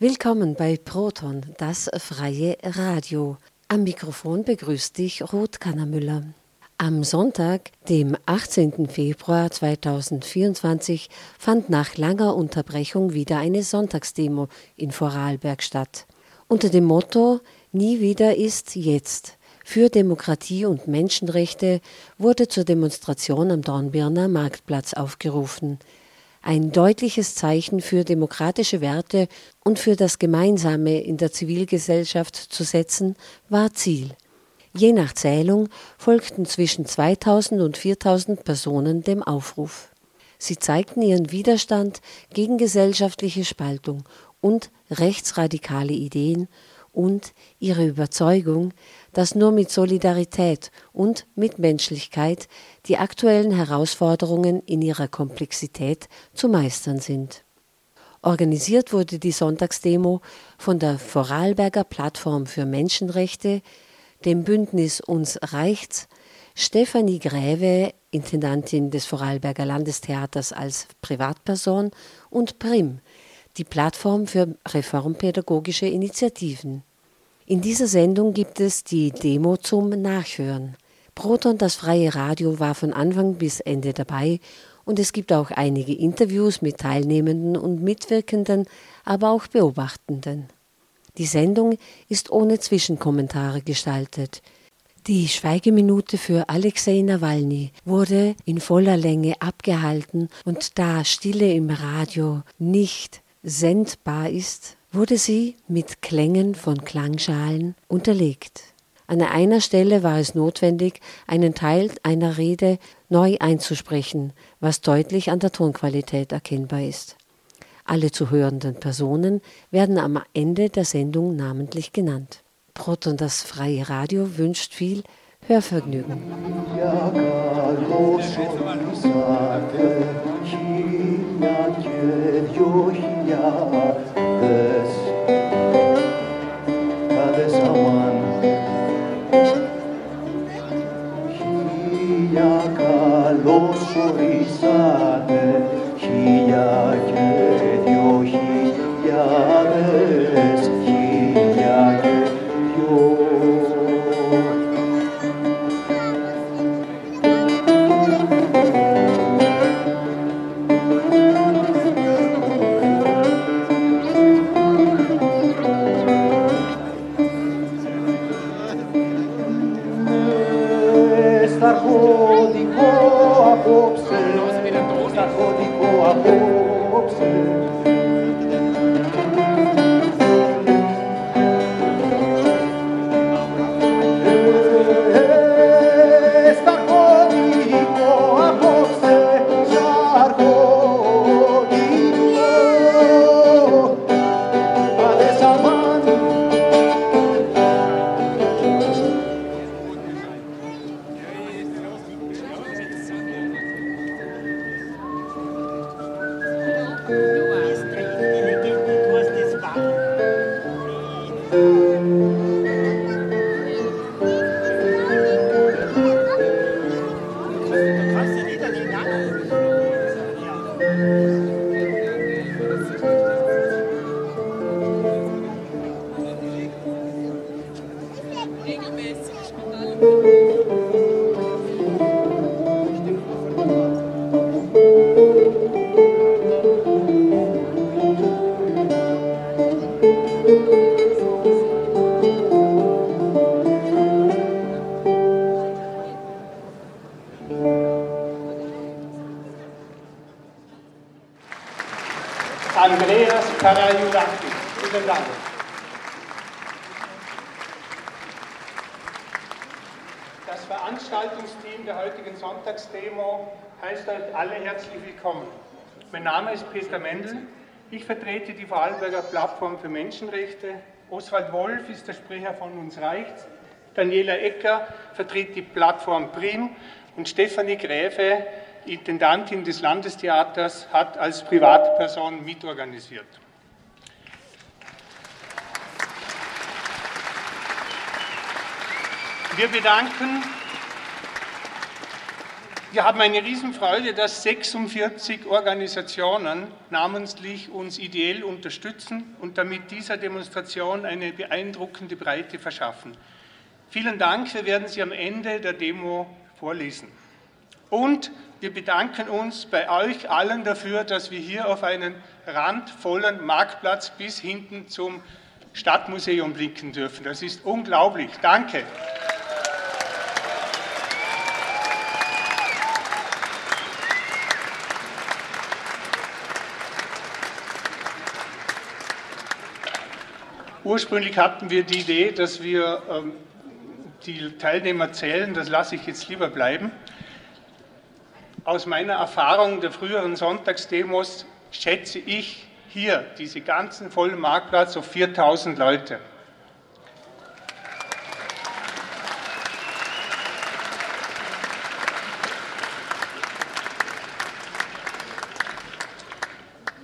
Willkommen bei Proton, das freie Radio. Am Mikrofon begrüßt dich Ruth Kannermüller. Am Sonntag, dem 18. Februar 2024, fand nach langer Unterbrechung wieder eine Sonntagsdemo in Vorarlberg statt. Unter dem Motto Nie wieder ist jetzt für Demokratie und Menschenrechte wurde zur Demonstration am Dornbirner Marktplatz aufgerufen ein deutliches Zeichen für demokratische Werte und für das Gemeinsame in der Zivilgesellschaft zu setzen, war Ziel. Je nach Zählung folgten zwischen 2000 und 4000 Personen dem Aufruf. Sie zeigten ihren Widerstand gegen gesellschaftliche Spaltung und rechtsradikale Ideen und ihre Überzeugung, dass nur mit Solidarität und Mitmenschlichkeit die aktuellen Herausforderungen in ihrer Komplexität zu meistern sind. Organisiert wurde die Sonntagsdemo von der Vorarlberger Plattform für Menschenrechte, dem Bündnis Uns reicht's, Stefanie Gräve, Intendantin des Vorarlberger Landestheaters als Privatperson, und Prim, die Plattform für reformpädagogische Initiativen. In dieser Sendung gibt es die Demo zum Nachhören. Proton, das freie Radio, war von Anfang bis Ende dabei und es gibt auch einige Interviews mit Teilnehmenden und Mitwirkenden, aber auch Beobachtenden. Die Sendung ist ohne Zwischenkommentare gestaltet. Die Schweigeminute für Alexei Nawalny wurde in voller Länge abgehalten und da Stille im Radio nicht sendbar ist, wurde sie mit Klängen von Klangschalen unterlegt. An einer Stelle war es notwendig, einen Teil einer Rede neu einzusprechen, was deutlich an der Tonqualität erkennbar ist. Alle zu hörenden Personen werden am Ende der Sendung namentlich genannt. Proton das freie Radio wünscht viel Hörvergnügen. χιλιά και δυο χιλιάδες. Κάδες αμάν. Χίλια καλώς ορίσατε Χίλια και δυο χιλιάδες. Peter Mendel. Ich vertrete die Vorarlberger Plattform für Menschenrechte. Oswald Wolf ist der Sprecher von Uns reicht. Daniela Ecker vertritt die Plattform Prim und Stefanie Gräfe, Intendantin des Landestheaters, hat als Privatperson mitorganisiert. Wir bedanken Wir haben eine Riesenfreude, dass 46 Organisationen namentlich uns ideell unterstützen und damit dieser Demonstration eine beeindruckende Breite verschaffen. Vielen Dank, wir werden sie am Ende der Demo vorlesen. Und wir bedanken uns bei euch allen dafür, dass wir hier auf einen randvollen Marktplatz bis hinten zum Stadtmuseum blicken dürfen. Das ist unglaublich. Danke. Ursprünglich hatten wir die Idee, dass wir ähm, die Teilnehmer zählen. Das lasse ich jetzt lieber bleiben. Aus meiner Erfahrung der früheren Sonntagsdemos schätze ich hier diese ganzen vollen Marktplatz auf 4000 Leute.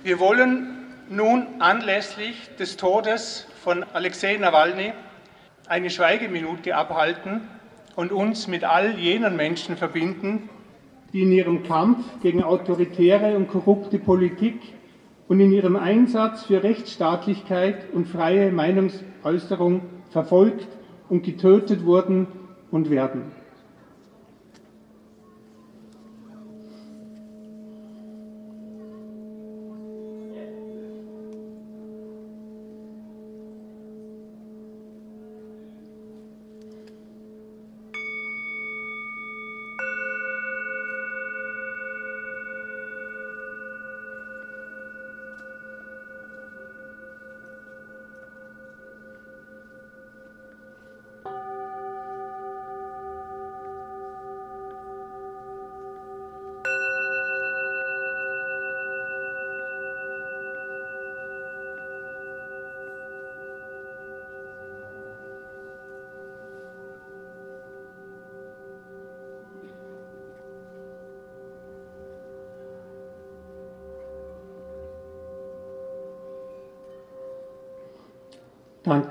Wir wollen nun anlässlich des Todes von Alexei Nawalny eine Schweigeminute abhalten und uns mit all jenen Menschen verbinden, die in ihrem Kampf gegen autoritäre und korrupte Politik und in ihrem Einsatz für Rechtsstaatlichkeit und freie Meinungsäußerung verfolgt und getötet wurden und werden.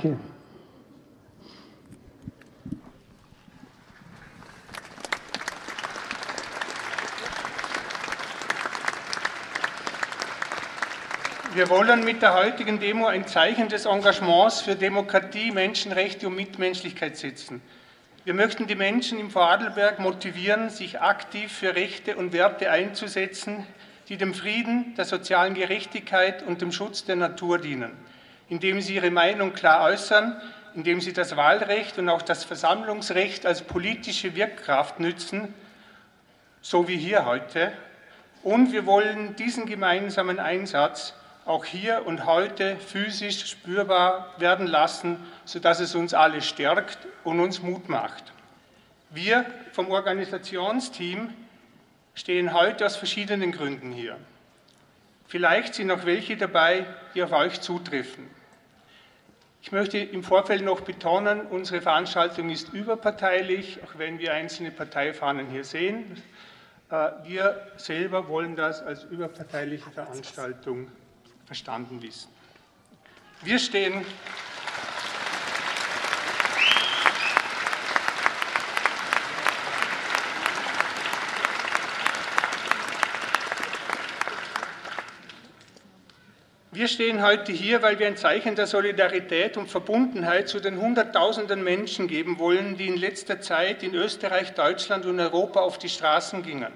Danke. Wir wollen mit der heutigen Demo ein Zeichen des Engagements für Demokratie, Menschenrechte und Mitmenschlichkeit setzen. Wir möchten die Menschen im Vorarlberg motivieren, sich aktiv für Rechte und Werte einzusetzen, die dem Frieden, der sozialen Gerechtigkeit und dem Schutz der Natur dienen indem sie ihre Meinung klar äußern, indem sie das Wahlrecht und auch das Versammlungsrecht als politische Wirkkraft nützen, so wie hier heute. Und wir wollen diesen gemeinsamen Einsatz auch hier und heute physisch spürbar werden lassen, sodass es uns alle stärkt und uns Mut macht. Wir vom Organisationsteam stehen heute aus verschiedenen Gründen hier. Vielleicht sind noch welche dabei, die auf euch zutreffen. Ich möchte im Vorfeld noch betonen, unsere Veranstaltung ist überparteilich, auch wenn wir einzelne Parteifahnen hier sehen. Äh, wir selber wollen das als überparteiliche Veranstaltung verstanden wissen. Wir stehen Wir stehen heute hier, weil wir ein Zeichen der Solidarität und Verbundenheit zu den Hunderttausenden Menschen geben wollen, die in letzter Zeit in Österreich, Deutschland und Europa auf die Straßen gingen.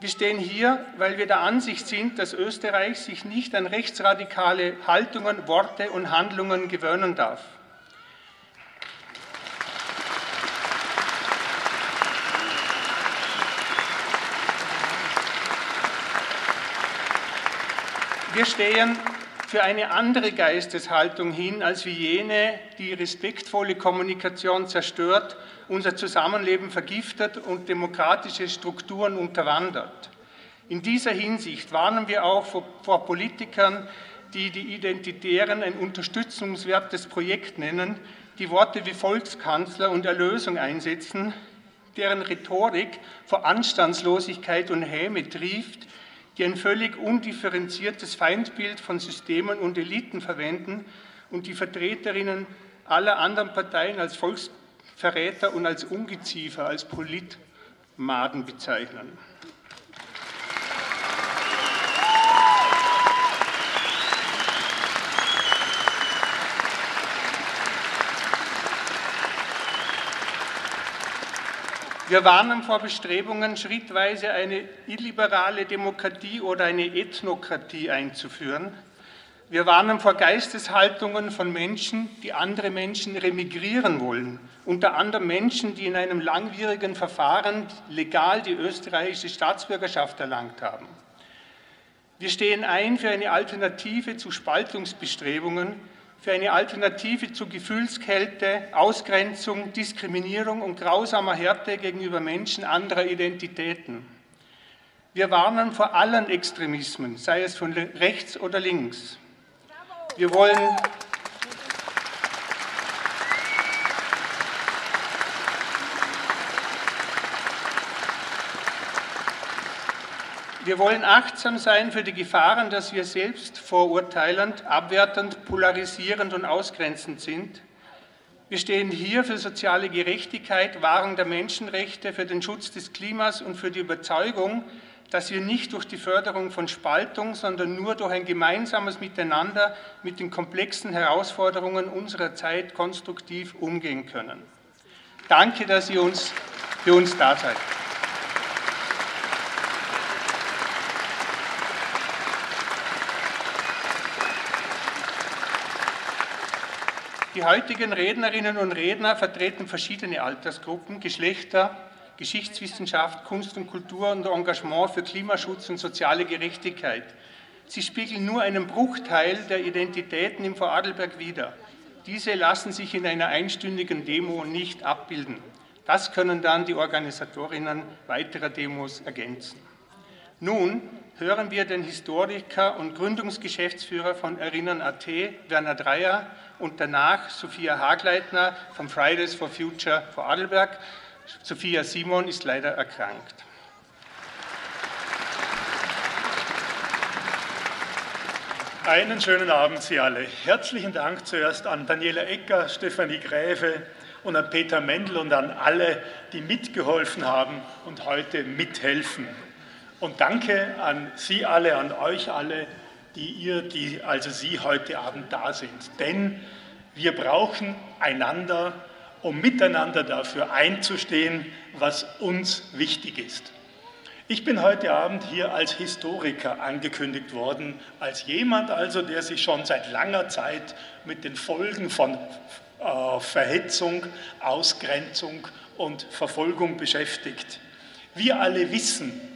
Wir stehen hier, weil wir der Ansicht sind, dass Österreich sich nicht an rechtsradikale Haltungen, Worte und Handlungen gewöhnen darf. Wir stehen für eine andere Geisteshaltung hin als wie jene, die respektvolle Kommunikation zerstört, unser Zusammenleben vergiftet und demokratische Strukturen unterwandert. In dieser Hinsicht warnen wir auch vor, Politikern, die die Identitären ein unterstützungswertes Projekt nennen, die Worte wie Volkskanzler und Erlösung einsetzen, deren Rhetorik vor Anstandslosigkeit und Häme trieft, die ein völlig undifferenziertes Feindbild von Systemen und Eliten verwenden und die Vertreterinnen aller anderen Parteien als Volksverräter und als Ungeziefer, als Maden bezeichnen. Wir warnen vor Bestrebungen, schrittweise eine illiberale Demokratie oder eine Ethnokratie einzuführen. Wir warnen vor Geisteshaltungen von Menschen, die andere Menschen remigrieren wollen, unter anderem Menschen, die in einem langwierigen Verfahren legal die österreichische Staatsbürgerschaft erlangt haben. Wir stehen ein für eine Alternative zu Spaltungsbestrebungen, für eine Alternative zu Gefühlskälte, Ausgrenzung, Diskriminierung und grausamer Härte gegenüber Menschen anderer Identitäten. Wir warnen vor allen Extremismen, sei es von rechts oder links. Wir wollen Wir wollen achtsam sein für die Gefahren, dass wir selbst vorurteilend, abwertend, polarisierend und ausgrenzend sind. Wir stehen hier für soziale Gerechtigkeit, Wahrung der Menschenrechte, für den Schutz des Klimas und für die Überzeugung, dass wir nicht durch die Förderung von Spaltung, sondern nur durch ein gemeinsames Miteinander mit den komplexen Herausforderungen unserer Zeit konstruktiv umgehen können. Danke, dass ihr uns, für uns da seid. Die heutigen Rednerinnen und Redner vertreten verschiedene Altersgruppen, Geschlechter, Geschichtswissenschaft, Kunst und Kultur und Engagement für Klimaschutz und soziale Gerechtigkeit. Sie spiegeln nur einen Bruchteil der Identitäten im Vorarlberg wider. Diese lassen sich in einer einstündigen Demo nicht abbilden. Das können dann die Organisatorinnen weiterer Demos ergänzen. Nun hören wir den Historiker und Gründungsgeschäftsführer von Erinnern.at, Werner Dreyer, und danach Sophia Hagleitner von Fridays for Future Vorarlberg. Sophia Simon ist leider erkrankt. Einen schönen Abend Sie alle. Herzlichen Dank zuerst an Daniela Ecker, Stefanie Gräfe und an Peter Mendel und an alle, die mitgeholfen haben und heute mithelfen. Und danke an Sie alle, an euch alle, die ihr, die also Sie heute Abend da sind. Denn wir brauchen einander, um miteinander dafür einzustehen, was uns wichtig ist. Ich bin heute Abend hier als Historiker angekündigt worden, als jemand also, der sich schon seit langer Zeit mit den Folgen von äh, Verhetzung, Ausgrenzung und Verfolgung beschäftigt. Wir alle wissen,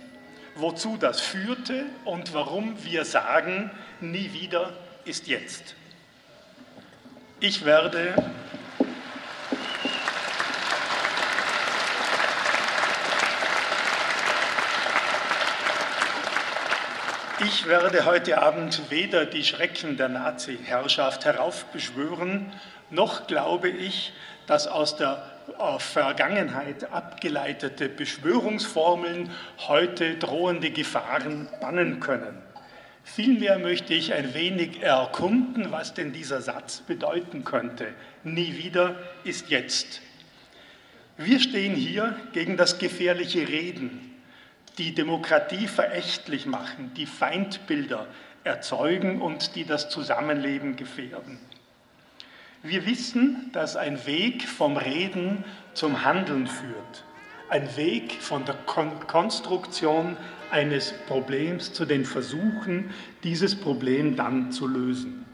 wozu das führte und warum wir sagen, nie wieder ist jetzt. Ich werde Ich werde heute Abend weder die Schrecken der Nazi-Herrschaft heraufbeschwören, noch glaube ich, dass aus der Vergangenheit abgeleitete Beschwörungsformeln heute drohende Gefahren bannen können. Vielmehr möchte ich ein wenig erkunden, was denn dieser Satz bedeuten könnte. Nie wieder ist jetzt. Wir stehen hier gegen das gefährliche Reden, die Demokratie verächtlich machen, die Feindbilder erzeugen und die das Zusammenleben gefährden. Wir wissen, dass ein Weg vom Reden zum Handeln führt. Ein Weg von der Kon Konstruktion eines Problems zu den Versuchen, dieses Problem dann zu lösen.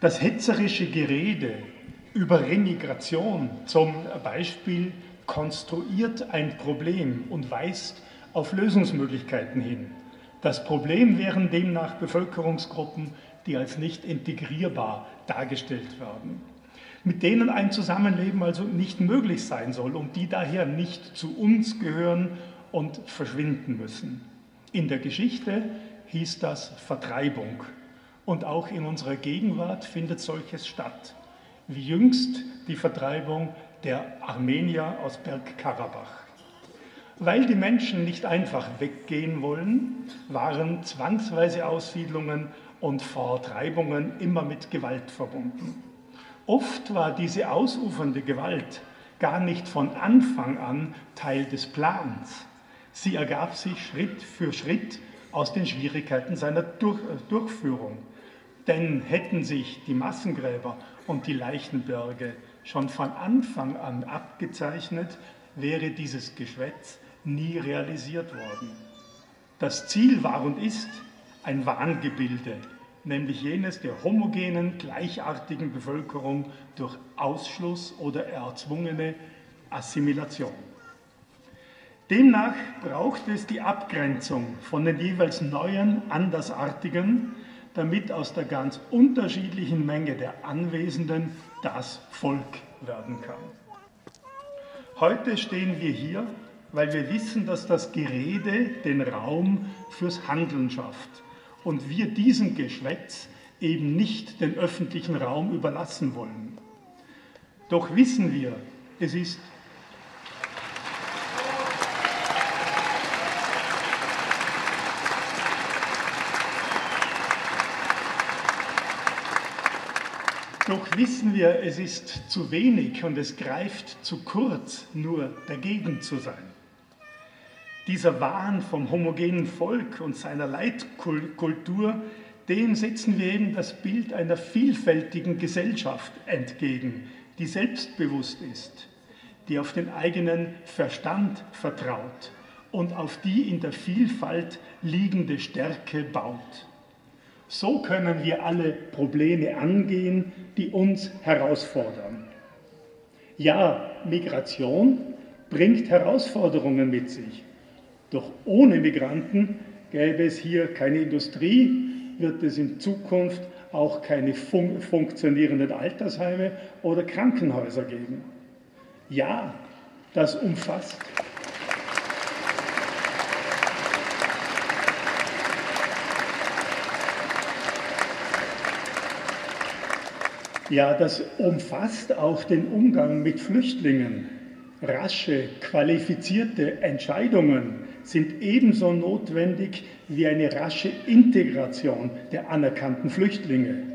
Das hetzerische Gerede über Remigration zum Beispiel konstruiert ein Problem und weist auf Lösungsmöglichkeiten hin. Das Problem wären demnach Bevölkerungsgruppen, die als nicht integrierbar dargestellt werden, mit denen ein Zusammenleben also nicht möglich sein soll und die daher nicht zu uns gehören und verschwinden müssen. In der Geschichte hieß das Vertreibung und auch in unserer Gegenwart findet solches statt, wie jüngst die Vertreibung der Armenier aus Bergkarabach. Weil die Menschen nicht einfach weggehen wollen, waren zwangsweise Aussiedlungen und Vertreibungen immer mit Gewalt verbunden. Oft war diese ausufernde Gewalt gar nicht von Anfang an Teil des Plans. Sie ergab sich Schritt für Schritt aus den Schwierigkeiten seiner Durch Durchführung. Denn hätten sich die Massengräber und die Leichenberge schon von Anfang an abgezeichnet, wäre dieses Geschwätz nie realisiert worden. Das Ziel war und ist ein Wahngebilde, nämlich jenes der homogenen, gleichartigen Bevölkerung durch Ausschluss oder erzwungene Assimilation. Demnach braucht es die Abgrenzung von den jeweils neuen, andersartigen, damit aus der ganz unterschiedlichen Menge der Anwesenden das Volk werden kann. Heute stehen wir hier, weil wir wissen, dass das Gerede den Raum fürs Handeln schafft und wir diesem Geschwätz eben nicht den öffentlichen Raum überlassen wollen. Doch wissen wir, es ist Doch wissen wir, es ist zu wenig und es greift zu kurz, nur dagegen zu sein. Dieser Wahn vom homogenen Volk und seiner Leitkultur, dem setzen wir eben das Bild einer vielfältigen Gesellschaft entgegen, die selbstbewusst ist, die auf den eigenen Verstand vertraut und auf die in der Vielfalt liegende Stärke baut. So können wir alle Probleme angehen, die uns herausfordern. Ja, Migration bringt Herausforderungen mit sich. Doch ohne Migranten gäbe es hier keine Industrie, wird es in Zukunft auch keine fun funktionierenden Altersheime oder Krankenhäuser geben. Ja, das umfasst Ja, das umfasst auch den Umgang mit Flüchtlingen. Rasche, qualifizierte Entscheidungen sind ebenso notwendig wie eine rasche Integration der anerkannten Flüchtlinge.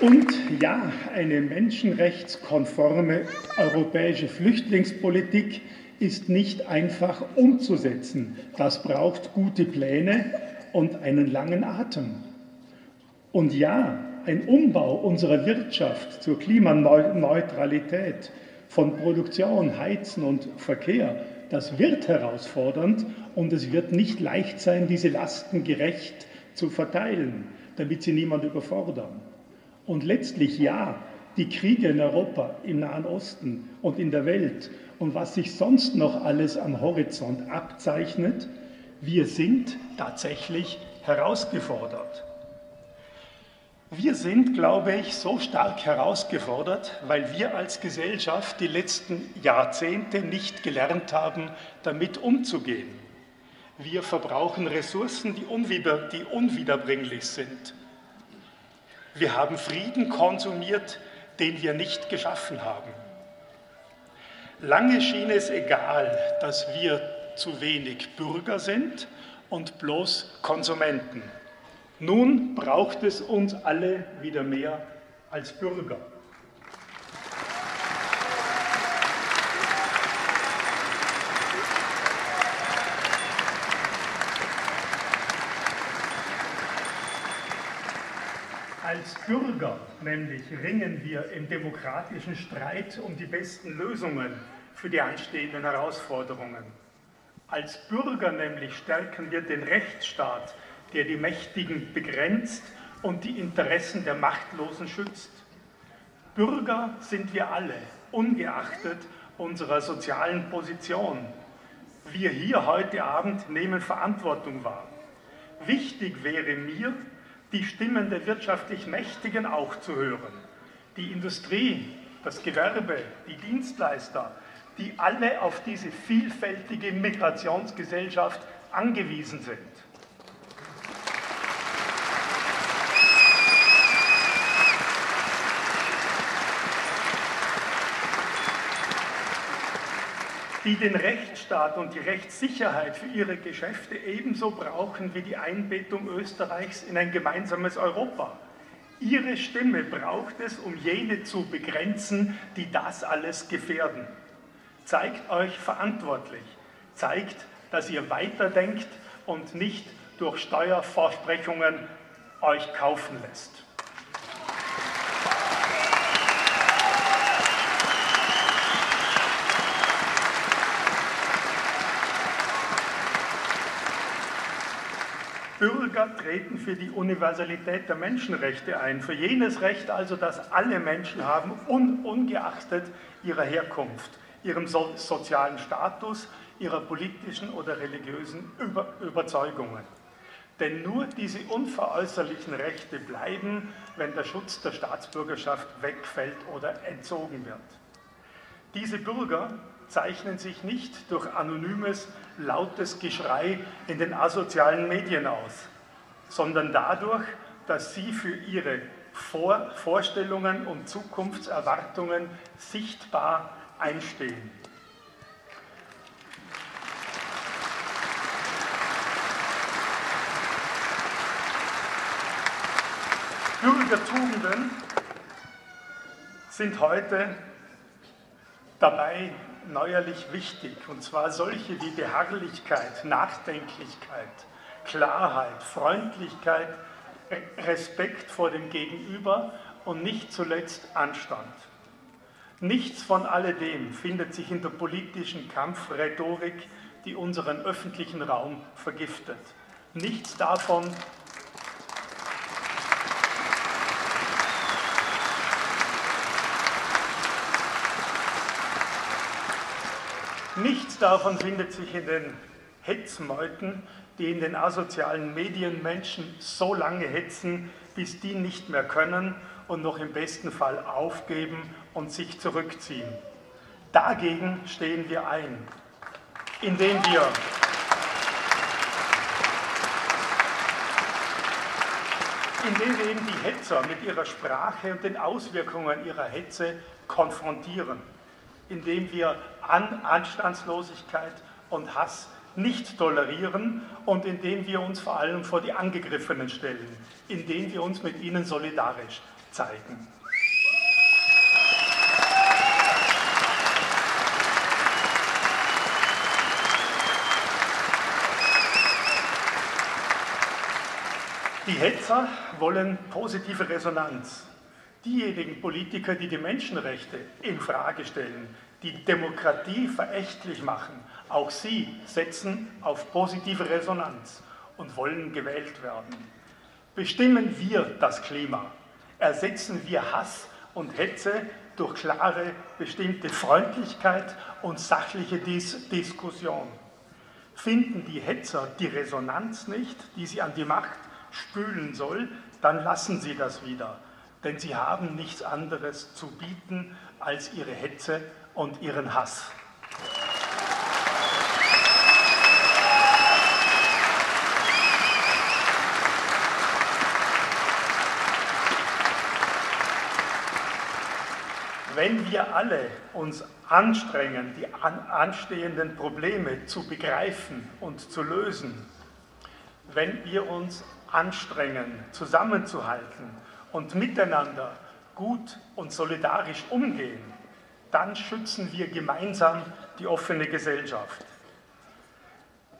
Und ja, eine menschenrechtskonforme europäische Flüchtlingspolitik ist nicht einfach umzusetzen. Das braucht gute Pläne und einen langen Atem. Und ja, ein Umbau unserer Wirtschaft zur Klimaneutralität von Produktion, Heizen und Verkehr, das wird herausfordernd und es wird nicht leicht sein, diese Lasten gerecht zu verteilen, damit sie niemand überfordern. Und letztlich ja, die Kriege in Europa, im Nahen Osten und in der Welt und was sich sonst noch alles am Horizont abzeichnet, wir sind tatsächlich herausgefordert. Wir sind, glaube ich, so stark herausgefordert, weil wir als Gesellschaft die letzten Jahrzehnte nicht gelernt haben, damit umzugehen. Wir verbrauchen Ressourcen, die, unwieder, die unwiederbringlich sind. Wir haben Frieden konsumiert, den wir nicht geschaffen haben. Lange schien es egal, dass wir zu wenig Bürger sind und bloß Konsumenten. Nun braucht es uns alle wieder mehr als Bürger. Als Bürger nämlich ringen wir im demokratischen Streit um die besten Lösungen für die anstehenden Herausforderungen. Als Bürger nämlich stärken wir den Rechtsstaat, der die Mächtigen begrenzt und die Interessen der Machtlosen schützt. Bürger sind wir alle, ungeachtet unserer sozialen Position. Wir hier heute Abend nehmen Verantwortung wahr. Wichtig wäre mir, die Stimmen der wirtschaftlich Mächtigen auch zu hören. Die Industrie, das Gewerbe, die Dienstleister, die alle auf diese vielfältige Migrationsgesellschaft angewiesen sind. Die den Rechtsstaat und die Rechtssicherheit für ihre Geschäfte ebenso brauchen wie die Einbettung Österreichs in ein gemeinsames Europa. Ihre Stimme braucht es, um jene zu begrenzen, die das alles gefährden. Zeigt euch verantwortlich, zeigt, dass ihr weiterdenkt und nicht durch Steuerversprechungen euch kaufen lässt. Bürger treten für die Universalität der Menschenrechte ein, für jenes Recht also, das alle Menschen haben, un ungeachtet ihrer Herkunft, ihrem so sozialen Status, ihrer politischen oder religiösen Über Überzeugungen. Denn nur diese unveräußerlichen Rechte bleiben, wenn der Schutz der Staatsbürgerschaft wegfällt oder entzogen wird. Diese Bürger zeichnen sich nicht durch anonymes, lautes Geschrei in den asozialen Medien aus, sondern dadurch, dass sie für ihre Vor Vorstellungen und Zukunftserwartungen sichtbar einstehen. Bürgertugenden sind heute dabei, neuerlich wichtig, und zwar solche wie Beharrlichkeit, Nachdenklichkeit, Klarheit, Freundlichkeit, Respekt vor dem Gegenüber und nicht zuletzt Anstand. Nichts von alledem findet sich in der politischen Kampfrhetorik, die unseren öffentlichen Raum vergiftet. Nichts davon Nichts davon findet sich in den Hetzmeuten, die in den asozialen Medien Menschen so lange hetzen, bis die nicht mehr können und noch im besten Fall aufgeben und sich zurückziehen. Dagegen stehen wir ein, indem wir indem wir eben die Hetzer mit ihrer Sprache und den Auswirkungen ihrer Hetze konfrontieren indem wir An Anstandslosigkeit und Hass nicht tolerieren und indem wir uns vor allem vor die Angegriffenen stellen, indem wir uns mit ihnen solidarisch zeigen. Die Hetzer wollen positive Resonanz diejenigen Politiker, die die Menschenrechte in Frage stellen, die Demokratie verächtlich machen, auch sie setzen auf positive Resonanz und wollen gewählt werden. Bestimmen wir das Klima, ersetzen wir Hass und Hetze durch klare, bestimmte Freundlichkeit und sachliche Dis Diskussion. Finden die Hetzer die Resonanz nicht, die sie an die Macht spülen soll, dann lassen sie das wieder denn sie haben nichts anderes zu bieten als ihre Hetze und ihren Hass. Wenn wir alle uns anstrengen, die anstehenden Probleme zu begreifen und zu lösen, wenn wir uns anstrengen, zusammenzuhalten und miteinander gut und solidarisch umgehen, dann schützen wir gemeinsam die offene Gesellschaft.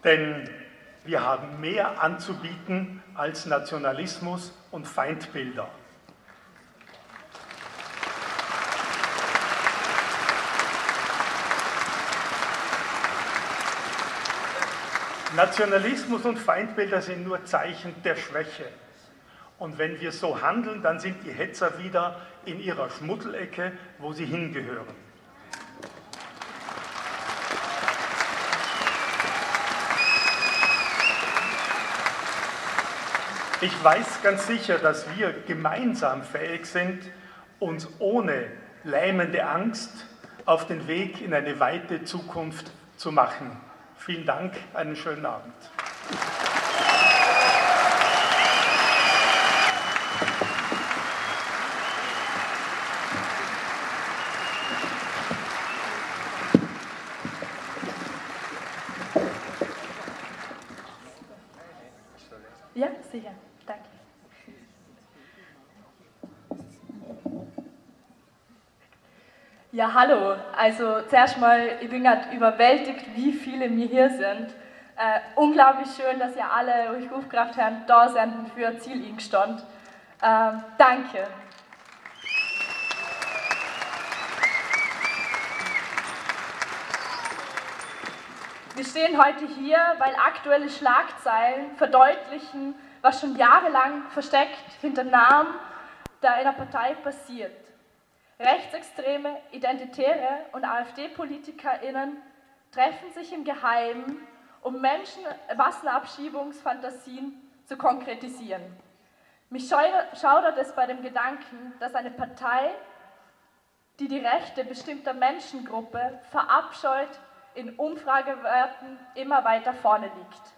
Denn wir haben mehr anzubieten als Nationalismus und Feindbilder. Nationalismus und Feindbilder sind nur Zeichen der Schwäche. Und wenn wir so handeln, dann sind die Hetzer wieder in ihrer Schmuddelecke, wo sie hingehören. Ich weiß ganz sicher, dass wir gemeinsam fähig sind, uns ohne lähmende Angst auf den Weg in eine weite Zukunft zu machen. Vielen Dank, einen schönen Abend. Ja, hallo. Also zuerst mal, ich bin gerade überwältigt, wie viele mir hier sind. Äh, unglaublich schön, dass ihr alle euch aufgebracht habt, da sind und für ein Ziel eingestand. Äh, danke. Wir stehen heute hier, weil aktuelle Schlagzeilen verdeutlichen, was schon jahrelang versteckt hinter Namen einer Partei passiert. Rechtsextreme, Identitäre und AfD-PolitikerInnen treffen sich im Geheimen, um Menschen Massenabschiebungsfantasien zu konkretisieren. Mich schaudert es bei dem Gedanken, dass eine Partei, die die Rechte bestimmter Menschengruppe verabscheut, in Umfragewerten immer weiter vorne liegt.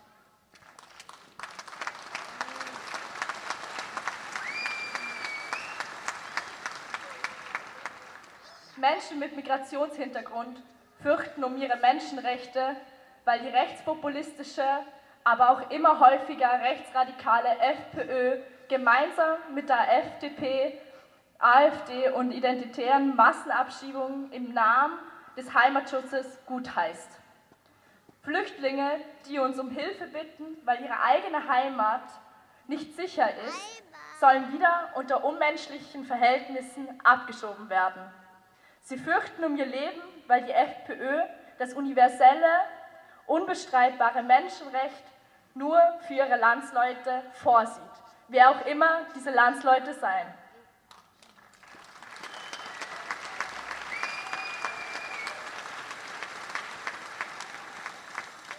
Menschen mit Migrationshintergrund fürchten um ihre Menschenrechte, weil die rechtspopulistische, aber auch immer häufiger rechtsradikale FPÖ gemeinsam mit der FDP, AfD und identitären Massenabschiebungen im Namen des Heimatschutzes gutheißt. Flüchtlinge, die uns um Hilfe bitten, weil ihre eigene Heimat nicht sicher ist, sollen wieder unter unmenschlichen Verhältnissen abgeschoben werden. Sie fürchten um ihr Leben, weil die FPÖ das universelle, unbestreitbare Menschenrecht nur für ihre Landsleute vorsieht, wer auch immer diese Landsleute seien.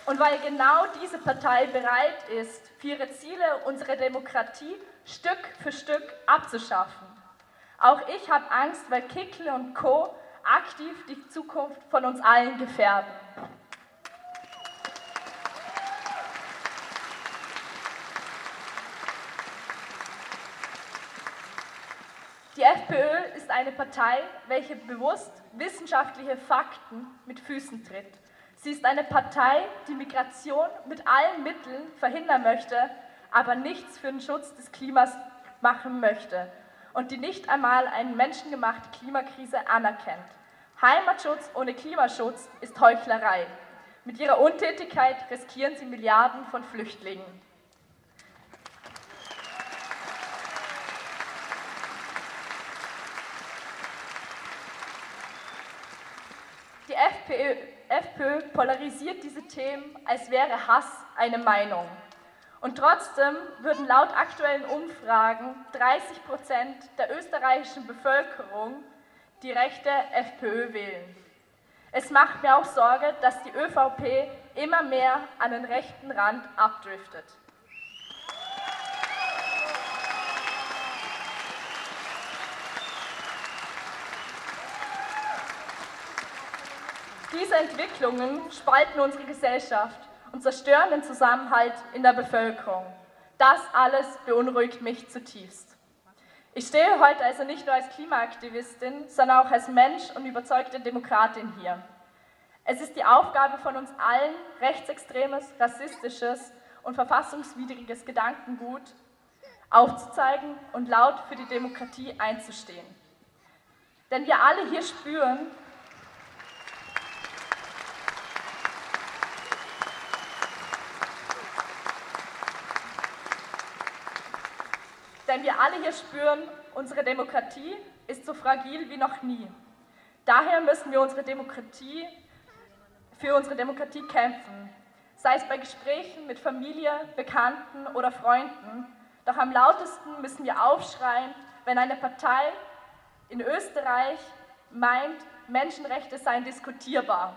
Und weil genau diese Partei bereit ist, für ihre Ziele unsere Demokratie Stück für Stück abzuschaffen, auch ich habe Angst, weil Kickle und Co. aktiv die Zukunft von uns allen gefährden. Die FPÖ ist eine Partei, welche bewusst wissenschaftliche Fakten mit Füßen tritt. Sie ist eine Partei, die Migration mit allen Mitteln verhindern möchte, aber nichts für den Schutz des Klimas machen möchte und die nicht einmal eine menschengemachte Klimakrise anerkennt. Heimatschutz ohne Klimaschutz ist Heuchlerei. Mit ihrer Untätigkeit riskieren sie Milliarden von Flüchtlingen. Die FPÖ, polarisiert diese Themen, als wäre Hass eine Meinung. Und trotzdem würden laut aktuellen Umfragen 30 Prozent der österreichischen Bevölkerung die rechte FPÖ wählen. Es macht mir auch Sorge, dass die ÖVP immer mehr an den rechten Rand abdriftet. Diese Entwicklungen spalten unsere Gesellschaft und zerstören den Zusammenhalt in der Bevölkerung. Das alles beunruhigt mich zutiefst. Ich stehe heute also nicht nur als Klimaaktivistin, sondern auch als Mensch und überzeugte Demokratin hier. Es ist die Aufgabe von uns allen, rechtsextremes, rassistisches und verfassungswidriges Gedankengut aufzuzeigen und laut für die Demokratie einzustehen. Denn wir alle hier spüren, Denn wir alle hier spüren, unsere Demokratie ist so fragil wie noch nie. Daher müssen wir unsere Demokratie, für unsere Demokratie kämpfen, sei es bei Gesprächen mit Familie, Bekannten oder Freunden. Doch am lautesten müssen wir aufschreien, wenn eine Partei in Österreich meint, Menschenrechte seien diskutierbar.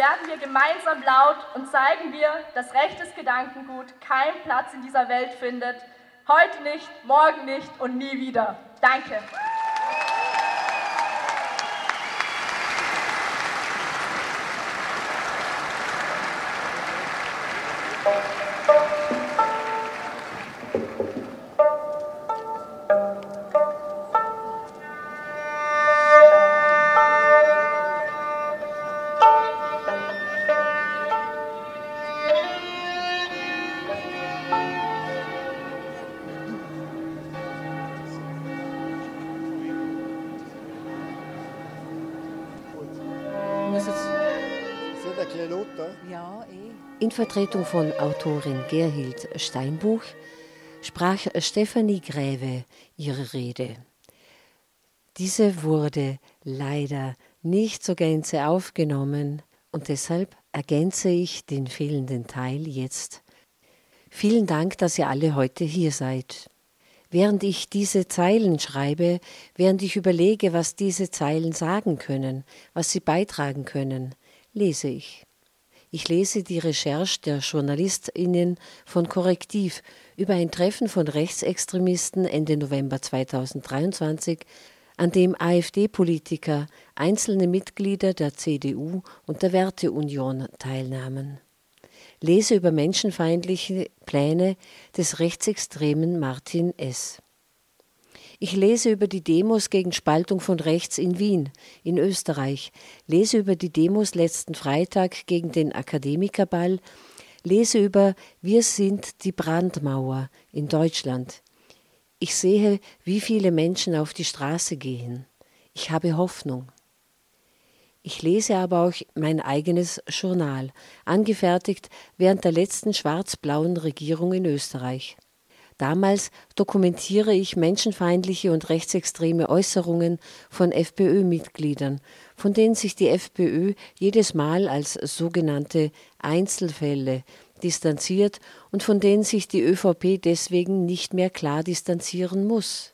Werden wir gemeinsam laut und zeigen wir, dass rechtes Gedankengut keinen Platz in dieser Welt findet. Heute nicht, morgen nicht und nie wieder. Danke. In Vertretung von Autorin Gerhild Steinbuch sprach Stefanie Gräve ihre Rede. Diese wurde leider nicht zur Gänze aufgenommen und deshalb ergänze ich den fehlenden Teil jetzt. Vielen Dank, dass ihr alle heute hier seid. Während ich diese Zeilen schreibe, während ich überlege, was diese Zeilen sagen können, was sie beitragen können, lese ich. Ich lese die Recherche der JournalistInnen von Korrektiv über ein Treffen von Rechtsextremisten Ende November 2023, an dem AfD-Politiker, einzelne Mitglieder der CDU und der Werteunion teilnahmen. Lese über menschenfeindliche Pläne des rechtsextremen Martin S. Ich lese über die Demos gegen Spaltung von rechts in Wien, in Österreich, lese über die Demos letzten Freitag gegen den Akademikerball, lese über Wir sind die Brandmauer in Deutschland. Ich sehe, wie viele Menschen auf die Straße gehen. Ich habe Hoffnung. Ich lese aber auch mein eigenes Journal, angefertigt während der letzten schwarz-blauen Regierung in Österreich. Damals dokumentiere ich menschenfeindliche und rechtsextreme Äußerungen von FPÖ-Mitgliedern, von denen sich die FPÖ jedes Mal als sogenannte Einzelfälle distanziert und von denen sich die ÖVP deswegen nicht mehr klar distanzieren muss.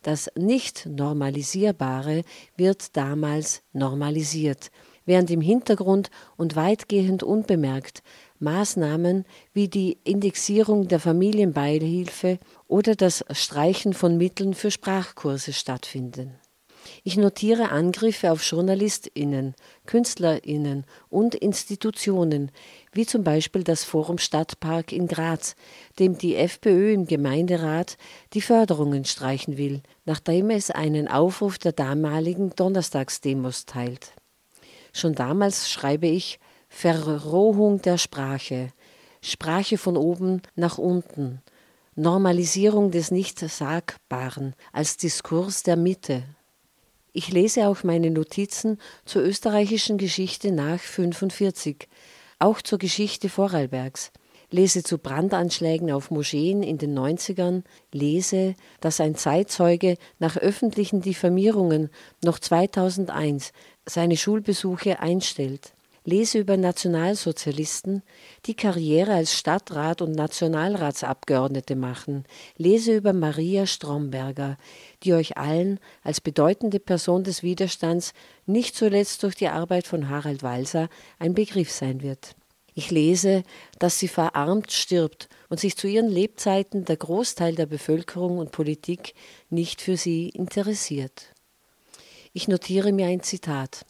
Das Nicht-Normalisierbare wird damals normalisiert, während im Hintergrund und weitgehend unbemerkt Maßnahmen wie die Indexierung der Familienbeihilfe oder das Streichen von Mitteln für Sprachkurse stattfinden. Ich notiere Angriffe auf Journalistinnen, Künstlerinnen und Institutionen, wie zum Beispiel das Forum Stadtpark in Graz, dem die FPÖ im Gemeinderat die Förderungen streichen will, nachdem es einen Aufruf der damaligen Donnerstagsdemos teilt. Schon damals schreibe ich Verrohung der Sprache, Sprache von oben nach unten, Normalisierung des Nicht-Sagbaren als Diskurs der Mitte. Ich lese auch meine Notizen zur österreichischen Geschichte nach 45, auch zur Geschichte Vorarlbergs, lese zu Brandanschlägen auf Moscheen in den 90ern, lese, dass ein Zeitzeuge nach öffentlichen Diffamierungen noch 2001 seine Schulbesuche einstellt lese über Nationalsozialisten, die Karriere als Stadtrat und Nationalratsabgeordnete machen, lese über Maria Stromberger, die euch allen als bedeutende Person des Widerstands nicht zuletzt durch die Arbeit von Harald Walser ein Begriff sein wird. Ich lese, dass sie verarmt stirbt und sich zu ihren Lebzeiten der Großteil der Bevölkerung und Politik nicht für sie interessiert. Ich notiere mir ein Zitat.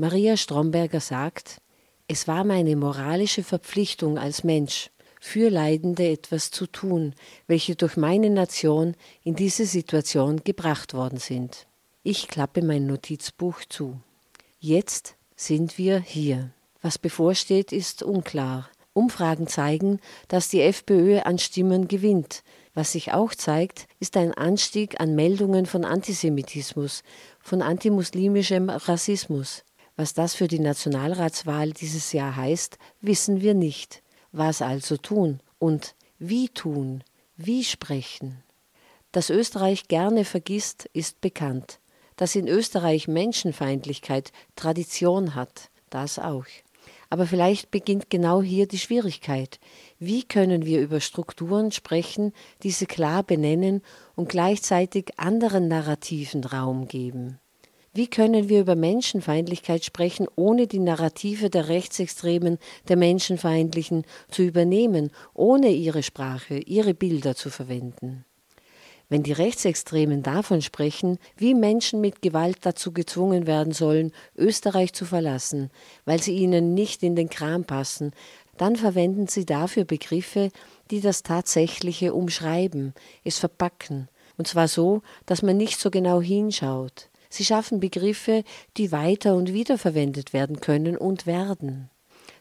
Maria Stromberger sagt, es war meine moralische Verpflichtung als Mensch, für Leidende etwas zu tun, welche durch meine Nation in diese Situation gebracht worden sind. Ich klappe mein Notizbuch zu. Jetzt sind wir hier. Was bevorsteht, ist unklar. Umfragen zeigen, dass die FPÖ an Stimmen gewinnt. Was sich auch zeigt, ist ein Anstieg an Meldungen von Antisemitismus, von antimuslimischem Rassismus. Was das für die Nationalratswahl dieses Jahr heißt, wissen wir nicht. Was also tun und wie tun, wie sprechen? Dass Österreich gerne vergisst, ist bekannt. Dass in Österreich Menschenfeindlichkeit Tradition hat, das auch. Aber vielleicht beginnt genau hier die Schwierigkeit. Wie können wir über Strukturen sprechen, diese klar benennen und gleichzeitig anderen Narrativen Raum geben? Wie können wir über Menschenfeindlichkeit sprechen, ohne die Narrative der Rechtsextremen, der Menschenfeindlichen zu übernehmen, ohne ihre Sprache, ihre Bilder zu verwenden? Wenn die Rechtsextremen davon sprechen, wie Menschen mit Gewalt dazu gezwungen werden sollen, Österreich zu verlassen, weil sie ihnen nicht in den Kram passen, dann verwenden sie dafür Begriffe, die das Tatsächliche umschreiben, es verpacken, und zwar so, dass man nicht so genau hinschaut. Sie schaffen Begriffe, die weiter und wieder verwendet werden können und werden.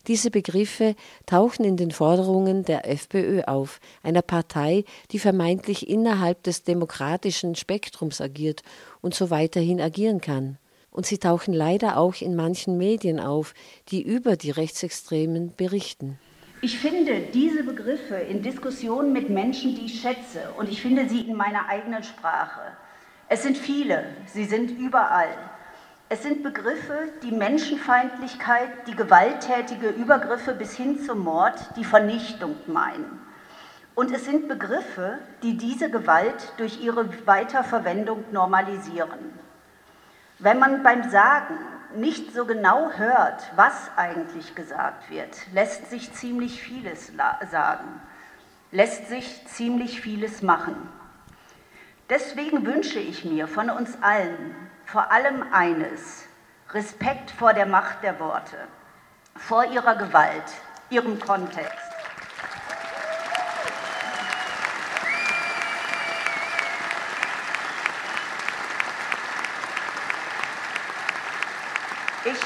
Diese Begriffe tauchen in den Forderungen der FPÖ auf, einer Partei, die vermeintlich innerhalb des demokratischen Spektrums agiert und so weiterhin agieren kann. und sie tauchen leider auch in manchen Medien auf, die über die Rechtsextremen berichten. Ich finde diese Begriffe in Diskussionen mit Menschen, die ich schätze, und ich finde sie in meiner eigenen Sprache. Es sind viele, sie sind überall. Es sind Begriffe, die Menschenfeindlichkeit, die gewalttätige Übergriffe bis hin zum Mord, die Vernichtung meinen. Und es sind Begriffe, die diese Gewalt durch ihre Weiterverwendung normalisieren. Wenn man beim Sagen nicht so genau hört, was eigentlich gesagt wird, lässt sich ziemlich vieles sagen, lässt sich ziemlich vieles machen. Deswegen wünsche ich mir von uns allen vor allem eines, Respekt vor der Macht der Worte, vor ihrer Gewalt, ihrem Kontext. Ich,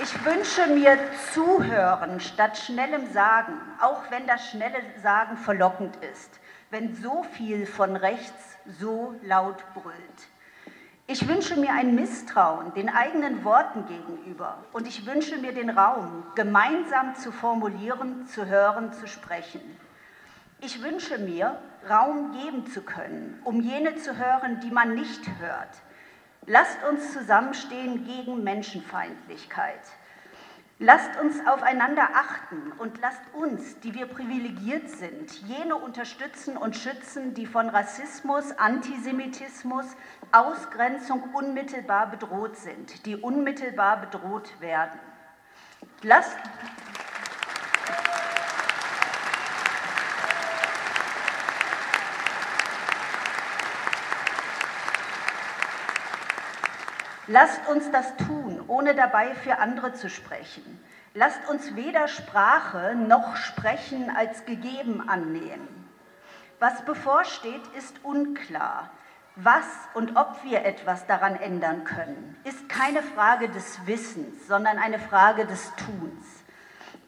ich wünsche mir Zuhören statt schnellem Sagen, auch wenn das schnelle Sagen verlockend ist, wenn so viel von rechts so laut brüllt. Ich wünsche mir ein Misstrauen den eigenen Worten gegenüber und ich wünsche mir den Raum, gemeinsam zu formulieren, zu hören, zu sprechen. Ich wünsche mir, Raum geben zu können, um jene zu hören, die man nicht hört, Lasst uns zusammenstehen gegen Menschenfeindlichkeit. Lasst uns aufeinander achten und lasst uns, die wir privilegiert sind, jene unterstützen und schützen, die von Rassismus, Antisemitismus, Ausgrenzung unmittelbar bedroht sind, die unmittelbar bedroht werden. Lasst, Lasst uns das tun, ohne dabei für andere zu sprechen. Lasst uns weder Sprache noch Sprechen als gegeben annehmen. Was bevorsteht, ist unklar. Was und ob wir etwas daran ändern können, ist keine Frage des Wissens, sondern eine Frage des Tuns.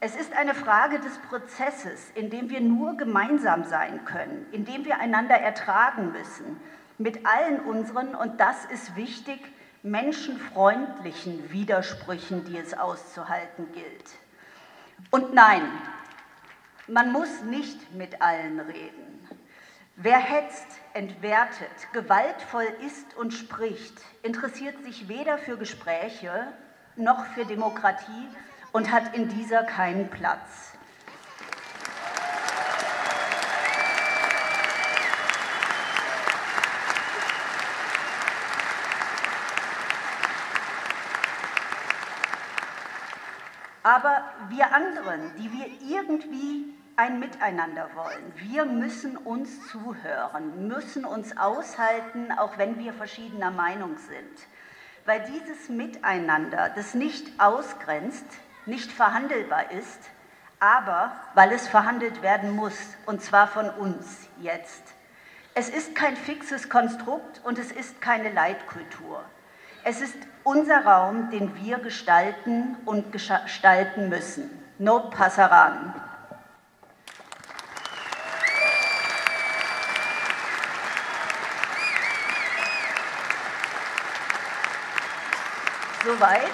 Es ist eine Frage des Prozesses, in dem wir nur gemeinsam sein können, in dem wir einander ertragen müssen, mit allen unseren, und das ist wichtig, menschenfreundlichen Widersprüchen, die es auszuhalten gilt. Und nein, man muss nicht mit allen reden. Wer hetzt, entwertet, gewaltvoll ist und spricht, interessiert sich weder für Gespräche noch für Demokratie und hat in dieser keinen Platz. Aber wir anderen, die wir irgendwie ein Miteinander wollen, wir müssen uns zuhören, müssen uns aushalten, auch wenn wir verschiedener Meinung sind. Weil dieses Miteinander, das nicht ausgrenzt, nicht verhandelbar ist, aber weil es verhandelt werden muss, und zwar von uns jetzt. Es ist kein fixes Konstrukt und es ist keine Leitkultur. Es ist unser Raum, den wir gestalten und gestalten müssen. No Passaran. Soweit,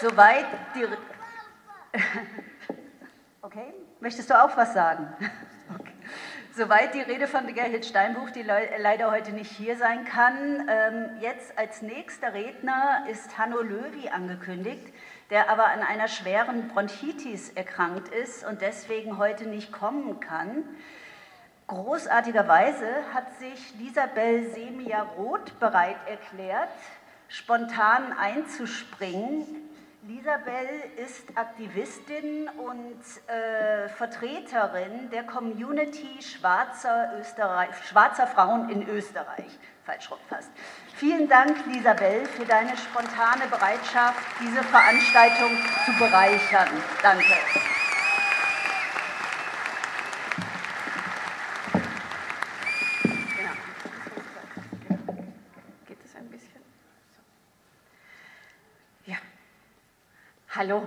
soweit die. Okay, möchtest du auch was sagen? Soweit die Rede von Gerhild Steinbuch, die leider heute nicht hier sein kann. Ähm, jetzt als nächster Redner ist Hanno Löwy angekündigt, der aber an einer schweren Bronchitis erkrankt ist und deswegen heute nicht kommen kann. Großartigerweise hat sich Lisabel Semia-Roth bereit erklärt, spontan einzuspringen Lisabel ist Aktivistin und äh, Vertreterin der Community schwarzer, Österreich, schwarzer Frauen in Österreich. Falsch fast. Vielen Dank, Lisabel, für deine spontane Bereitschaft, diese Veranstaltung zu bereichern. Danke. Hallo,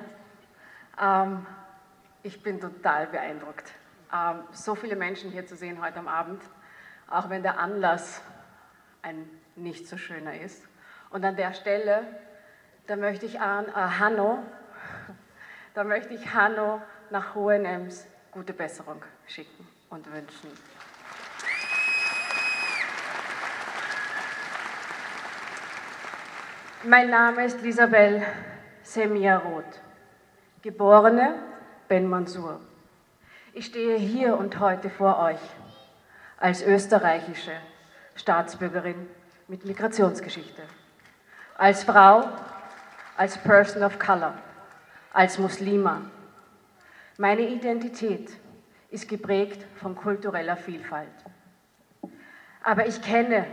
ähm, ich bin total beeindruckt, ähm, so viele Menschen hier zu sehen heute am Abend, auch wenn der Anlass ein nicht so schöner ist. Und an der Stelle, da möchte ich an, äh, Hanno, da möchte ich Hanno nach Hohenems gute Besserung schicken und wünschen. Mein Name ist Isabel Semia Roth, geborene Ben Mansur. Ich stehe hier und heute vor euch als österreichische Staatsbürgerin mit Migrationsgeschichte, als Frau, als Person of Color, als Muslima. Meine Identität ist geprägt von kultureller Vielfalt. Aber ich kenne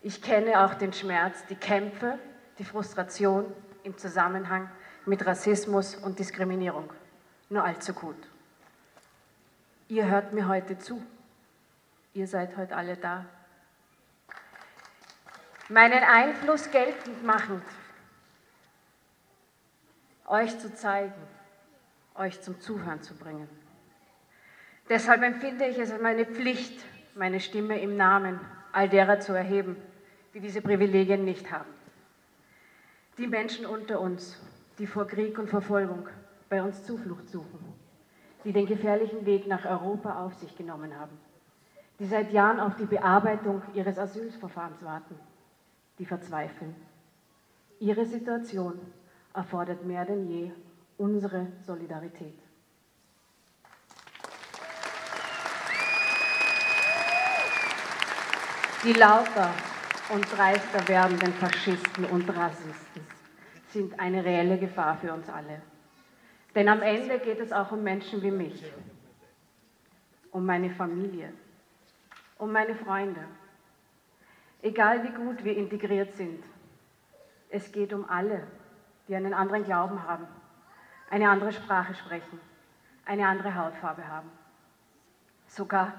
ich kenne auch den Schmerz, die Kämpfe, die Frustration im Zusammenhang mit Rassismus und Diskriminierung nur allzu gut. Ihr hört mir heute zu. Ihr seid heute alle da. Meinen Einfluss geltend machend, euch zu zeigen, euch zum Zuhören zu bringen. Deshalb empfinde ich es als meine Pflicht, meine Stimme im Namen all derer zu erheben, die diese Privilegien nicht haben. Die Menschen unter uns, die vor Krieg und Verfolgung bei uns Zuflucht suchen, die den gefährlichen Weg nach Europa auf sich genommen haben, die seit Jahren auf die Bearbeitung ihres Asylverfahrens warten, die verzweifeln. Ihre Situation erfordert mehr denn je unsere Solidarität. Die lauter und dreister werdenden Faschisten und Rassisten sind eine reelle Gefahr für uns alle. Denn am Ende geht es auch um Menschen wie mich, um meine Familie, um meine Freunde. Egal wie gut wir integriert sind, es geht um alle, die einen anderen Glauben haben, eine andere Sprache sprechen, eine andere Hautfarbe haben. Sogar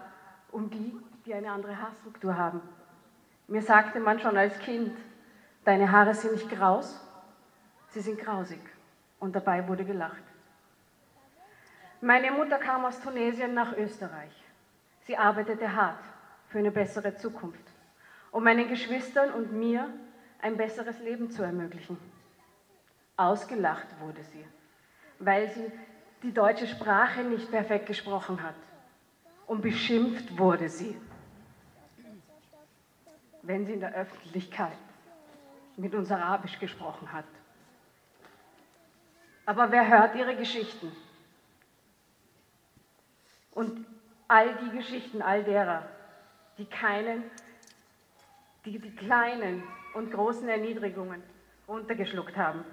um die, die eine andere Haarstruktur haben mir sagte man schon als Kind, deine Haare sind nicht graus, sie sind grausig. Und dabei wurde gelacht. Meine Mutter kam aus Tunesien nach Österreich. Sie arbeitete hart für eine bessere Zukunft, um meinen Geschwistern und mir ein besseres Leben zu ermöglichen. Ausgelacht wurde sie, weil sie die deutsche Sprache nicht perfekt gesprochen hat. Und beschimpft wurde sie, wenn sie in der Öffentlichkeit mit uns Arabisch gesprochen hat. Aber wer hört ihre Geschichten? Und all die Geschichten all derer, die keinen, die die kleinen und großen Erniedrigungen runtergeschluckt haben,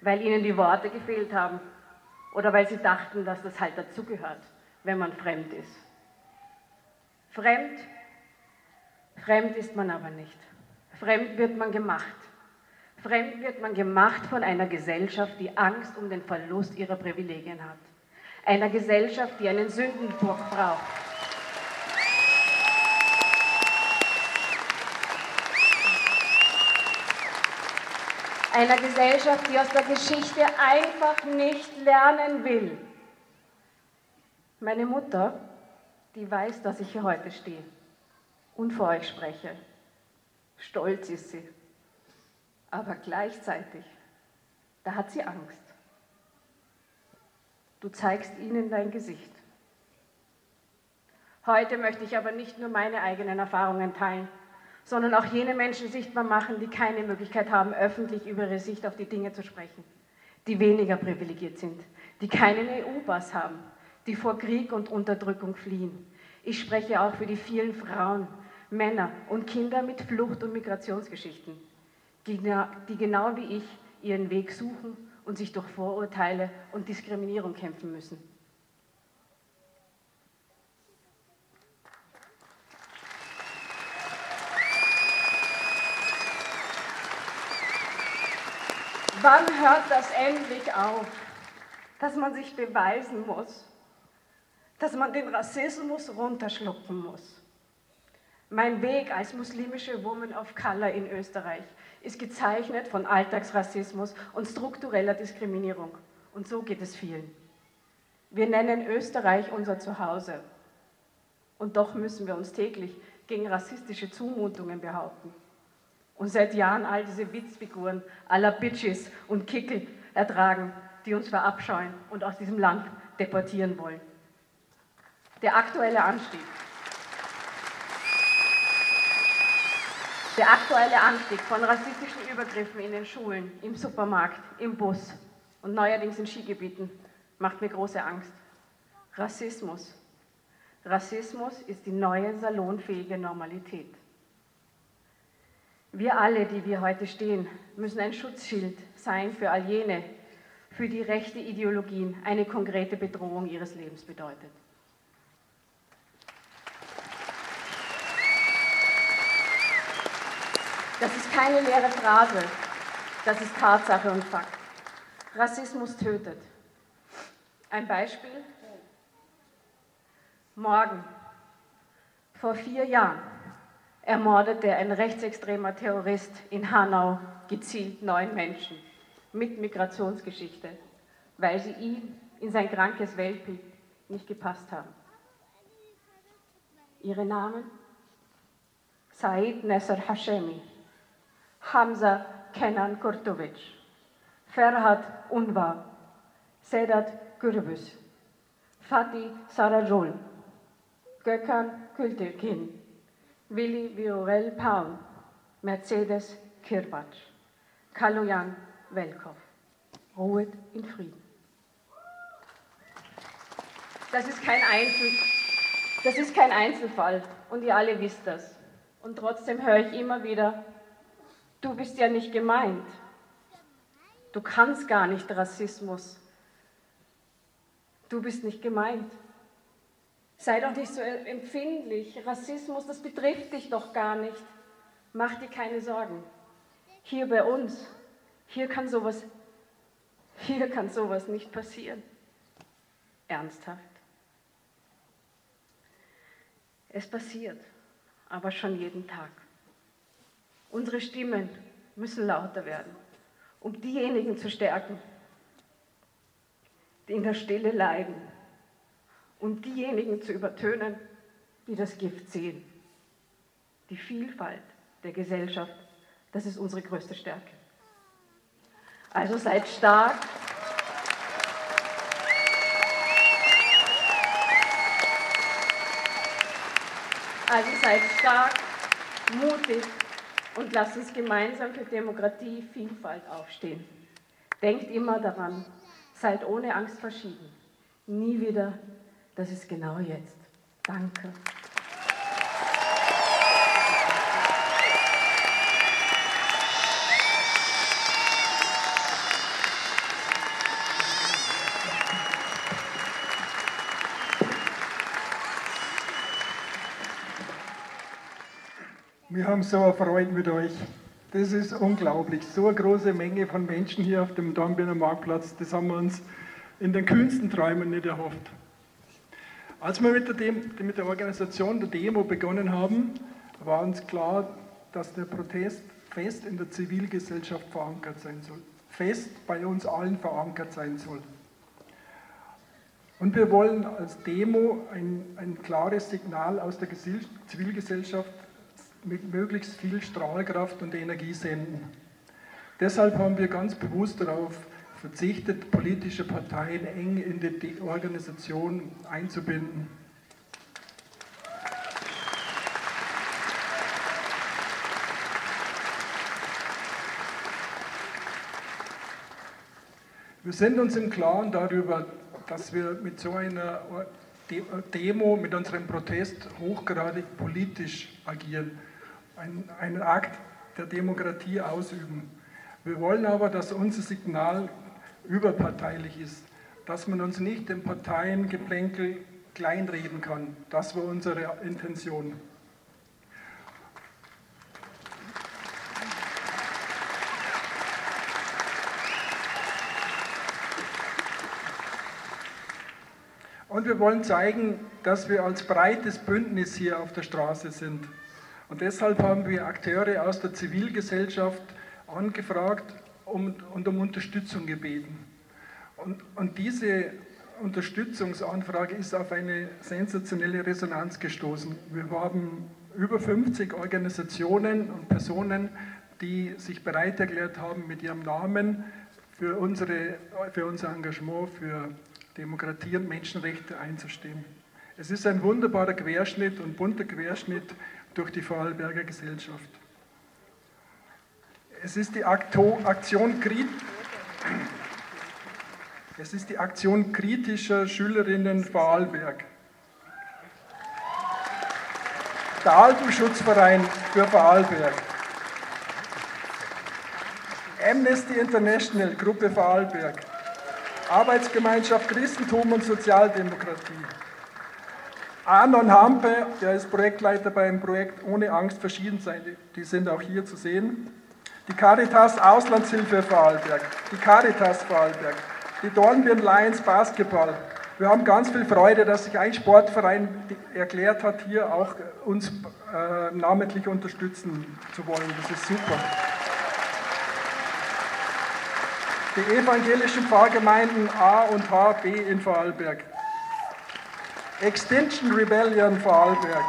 weil ihnen die Worte gefehlt haben oder weil sie dachten, dass das halt dazugehört, wenn man fremd ist. Fremd Fremd ist man aber nicht. Fremd wird man gemacht. Fremd wird man gemacht von einer Gesellschaft, die Angst um den Verlust ihrer Privilegien hat. Einer Gesellschaft, die einen Sündenbock braucht. Einer Gesellschaft, die aus der Geschichte einfach nicht lernen will. Meine Mutter, die weiß, dass ich hier heute stehe und vor euch spreche. Stolz ist sie, aber gleichzeitig, da hat sie Angst. Du zeigst ihnen dein Gesicht. Heute möchte ich aber nicht nur meine eigenen Erfahrungen teilen, sondern auch jene Menschen sichtbar machen, die keine Möglichkeit haben, öffentlich über ihre Sicht auf die Dinge zu sprechen, die weniger privilegiert sind, die keinen EU-Pass haben, die vor Krieg und Unterdrückung fliehen. Ich spreche auch für die vielen Frauen, Männer und Kinder mit Flucht- und Migrationsgeschichten, die, die genau wie ich ihren Weg suchen und sich durch Vorurteile und Diskriminierung kämpfen müssen. Wann hört das endlich auf, dass man sich beweisen muss, dass man den Rassismus runterschlucken muss? Mein Weg als muslimische Woman of Color in Österreich ist gezeichnet von Alltagsrassismus und struktureller Diskriminierung. Und so geht es vielen. Wir nennen Österreich unser Zuhause. Und doch müssen wir uns täglich gegen rassistische Zumutungen behaupten. und seit Jahren all diese Witzfiguren aller Bitches und Kickel ertragen, die uns verabscheuen und aus diesem Land deportieren wollen. Der aktuelle Anstieg. Der aktuelle Anstieg von rassistischen Übergriffen in den Schulen, im Supermarkt, im Bus und neuerdings in Skigebieten macht mir große Angst. Rassismus. Rassismus ist die neue salonfähige Normalität. Wir alle, die wir heute stehen, müssen ein Schutzschild sein für all jene, für die rechte Ideologien eine konkrete Bedrohung ihres Lebens bedeutet. Das ist keine leere Phrase, das ist Tatsache und Fakt. Rassismus tötet. Ein Beispiel. Morgen, vor vier Jahren, ermordete ein rechtsextremer Terrorist in Hanau gezielt neun Menschen mit Migrationsgeschichte, weil sie ihm in sein krankes Weltbild nicht gepasst haben. Ihre Namen? Said Nesser Hashemi, Hamza Kenan Kurtovic, Ferhat Unvar, Sedat Gürbüz, Fatih Sarajol, Gökhan Kültekin, Willi Viorel Paul, Mercedes Kirbac, Kaloyan Welkow. Ruhet in Frieden. Das ist, kein Einzel, das ist kein Einzelfall und ihr alle wisst das. Und trotzdem höre ich immer wieder, du bist ja nicht gemeint. Du kannst gar nicht Rassismus. Du bist nicht gemeint. Sei doch nicht so empfindlich. Rassismus, das betrifft dich doch gar nicht. Mach dir keine Sorgen. Hier bei uns, hier kann sowas, hier kann sowas nicht passieren. Ernsthaft. Es passiert, aber schon jeden Tag. Unsere Stimmen müssen lauter werden, um diejenigen zu stärken, die in der Stille leiden und diejenigen zu übertönen, die das Gift sehen. Die Vielfalt der Gesellschaft, das ist unsere größte Stärke. Also seid stark. Also seid stark, mutig und lasst uns gemeinsam für Demokratie, Vielfalt aufstehen. Denkt immer daran, seid ohne Angst verschieden. Nie wieder, das ist genau jetzt. Danke. Haben so eine Freude mit euch. Das ist unglaublich. So eine große Menge von Menschen hier auf dem Dornbirner Marktplatz, das haben wir uns in den kühnsten Träumen nicht erhofft. Als wir mit der, Dem mit der Organisation der Demo begonnen haben, war uns klar, dass der Protest fest in der Zivilgesellschaft verankert sein soll. Fest bei uns allen verankert sein soll. Und wir wollen als Demo ein, ein klares Signal aus der Zivilgesellschaft mit möglichst viel Strahlkraft und Energie senden. Deshalb haben wir ganz bewusst darauf verzichtet, politische Parteien eng in die Organisation einzubinden. Wir sind uns im Klaren darüber, dass wir mit so einer Demo, mit unserem Protest hochgradig politisch agieren einen Akt der Demokratie ausüben. Wir wollen aber, dass unser Signal überparteilich ist, dass man uns nicht im Parteiengeplänkel kleinreden kann. Das war unsere Intention. Und wir wollen zeigen, dass wir als breites Bündnis hier auf der Straße sind. Und deshalb haben wir Akteure aus der Zivilgesellschaft angefragt und, um Unterstützung gebeten. Und, und diese Unterstützungsanfrage ist auf eine sensationelle Resonanz gestoßen. Wir haben über 50 Organisationen und Personen die sich bereit erklärt haben, mit ihrem Namen für, unsere, für unser Engagement für Demokratie und Menschenrechte einzustehen. Es ist ein wunderbarer Querschnitt und bunter Querschnitt durch die Vorarlberger Gesellschaft. Es ist die Aktion, es ist die Aktion kritischer Schülerinnen Vorarlberg. Der Alpenschutzverein für Vorarlberg. Amnesty International Gruppe Vorarlberg. Arbeitsgemeinschaft Christentum und Sozialdemokratie. Arnon Hampe, der ist Projektleiter beim Projekt Ohne Angst verschieden sein, die sind auch hier zu sehen. Die Caritas Auslandshilfe Vorarlberg, die Caritas Vorarlberg, die Dornbirn Lions Basketball. Wir haben ganz viel Freude, dass sich ein Sportverein erklärt hat, hier auch uns äh, namentlich unterstützen zu wollen. Das ist super. Die evangelischen Pfarrgemeinden A und H, B in Vorarlberg. Extinction Rebellion Vorarlberg.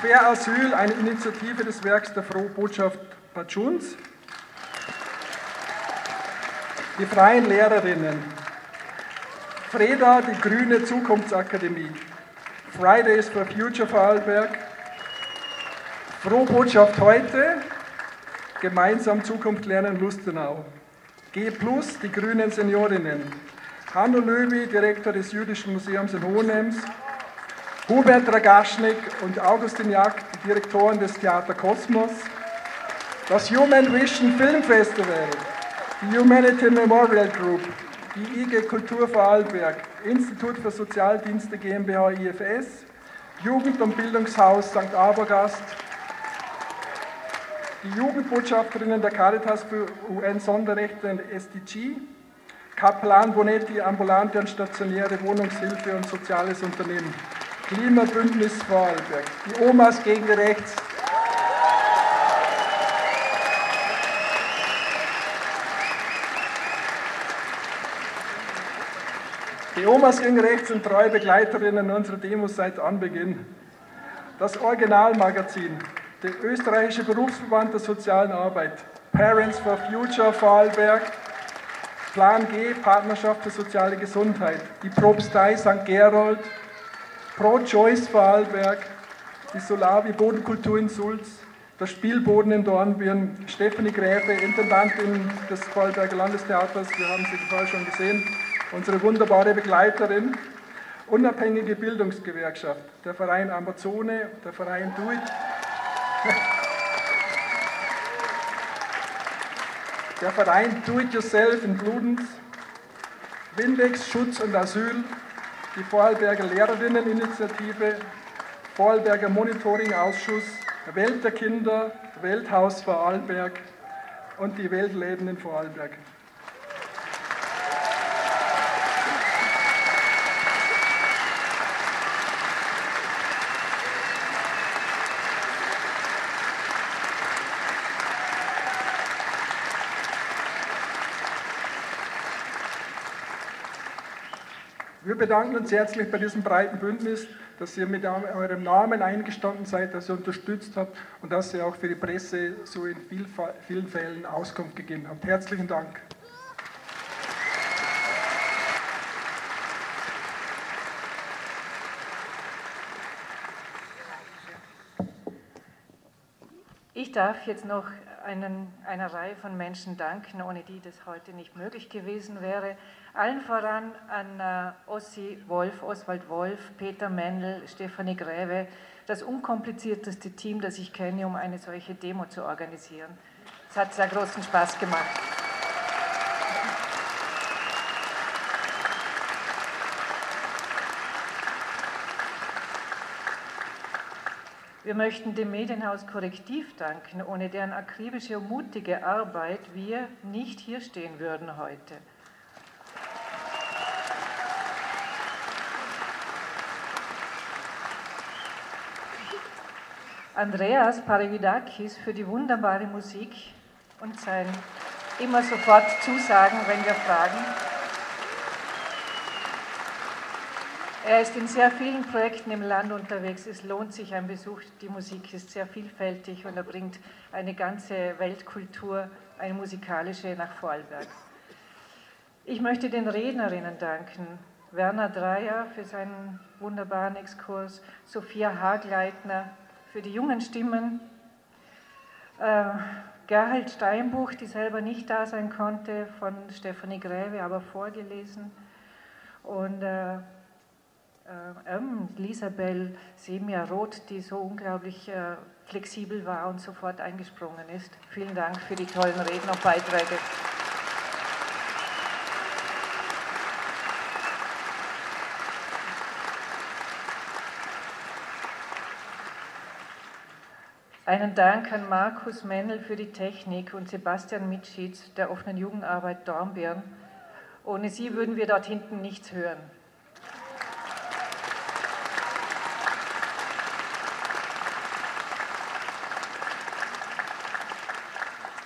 Fair Asyl, eine Initiative des Werks der Frohbotschaft Patschuns. Die Freien Lehrerinnen. Freda, die Grüne Zukunftsakademie. Fridays for Future Vorarlberg. Frohbotschaft heute. Gemeinsam Zukunft lernen Lustenau. G, die Grünen Seniorinnen. Hanno Löwy, Direktor des Jüdischen Museums in Hohenems, Hubert Ragaschnik und Augustin Jagd, Direktoren des Theater Kosmos, das Human Vision Film Festival, die Humanity Memorial Group, die IG Kultur Vorarlberg, Institut für Sozialdienste GmbH IFS, Jugend- und Bildungshaus St. Abergast, die Jugendbotschafterinnen der Caritas für UN-Sonderrechte und SDG, Kaplan Bonetti, ambulante und stationäre Wohnungshilfe und soziales Unternehmen. Klimabündnis Vorarlberg. Die Omas gegen rechts. Die Omas gegen rechts sind treue Begleiterinnen unserer Demos seit Anbeginn. Das Originalmagazin, der österreichische Berufsverband der sozialen Arbeit, Parents for Future Vorarlberg, Plan G, Partnerschaft für soziale Gesundheit, die Propstei St. Gerold, Pro-Choice Vorarlberg, die Solavi Bodenkultur in Sulz, das Spielboden in Dornbirn, Stephanie Gräfe, Intendantin des Vorarlberger Landestheaters, wir haben sie vorher schon gesehen, unsere wunderbare Begleiterin, unabhängige Bildungsgewerkschaft, der Verein Amazone, der Verein Do It, der Verein Do It Yourself in Bludenz, Windex Schutz und Asyl, die Vorarlberger Lehrerinneninitiative, Vorarlberger Monitoringausschuss, Welt der Kinder, Welthaus Vorarlberg und die Weltläden in Vorarlberg. Wir bedanken uns herzlich bei diesem breiten Bündnis, dass ihr mit eurem Namen eingestanden seid, dass ihr unterstützt habt und dass ihr auch für die Presse so in vielen Fällen Auskunft gegeben habt. Herzlichen Dank. Ich darf jetzt noch einen, einer Reihe von Menschen danken, ohne die das heute nicht möglich gewesen wäre. Allen voran an äh, Ossi Wolf, Oswald Wolf, Peter Mendel, Stefanie Gräve, das unkomplizierteste Team, das ich kenne, um eine solche Demo zu organisieren. Es hat sehr großen Spaß gemacht. Wir möchten dem Medienhaus Korrektiv danken, ohne deren akribische und mutige Arbeit wir nicht hier stehen würden heute. Andreas Paravidakis für die wunderbare Musik und sein immer sofort Zusagen, wenn wir fragen. Er ist in sehr vielen Projekten im Land unterwegs. Es lohnt sich ein Besuch. Die Musik ist sehr vielfältig und er bringt eine ganze Weltkultur, eine musikalische, nach Vorarlberg. Ich möchte den Rednerinnen danken. Werner Dreier für seinen wunderbaren Exkurs, Sophia Hagleitner für die jungen Stimmen, äh, Gerhard Steinbuch, die selber nicht da sein konnte, von Stefanie Gräve, aber vorgelesen. Und äh, äh, ähm, Lisabel Semia-Roth, die so unglaublich äh, flexibel war und sofort eingesprungen ist. Vielen Dank für die tollen Reden und Beiträge. Einen Dank an Markus Mennel für die Technik und Sebastian Mitschitz der offenen Jugendarbeit Dornbirn. Ohne sie würden wir dort hinten nichts hören.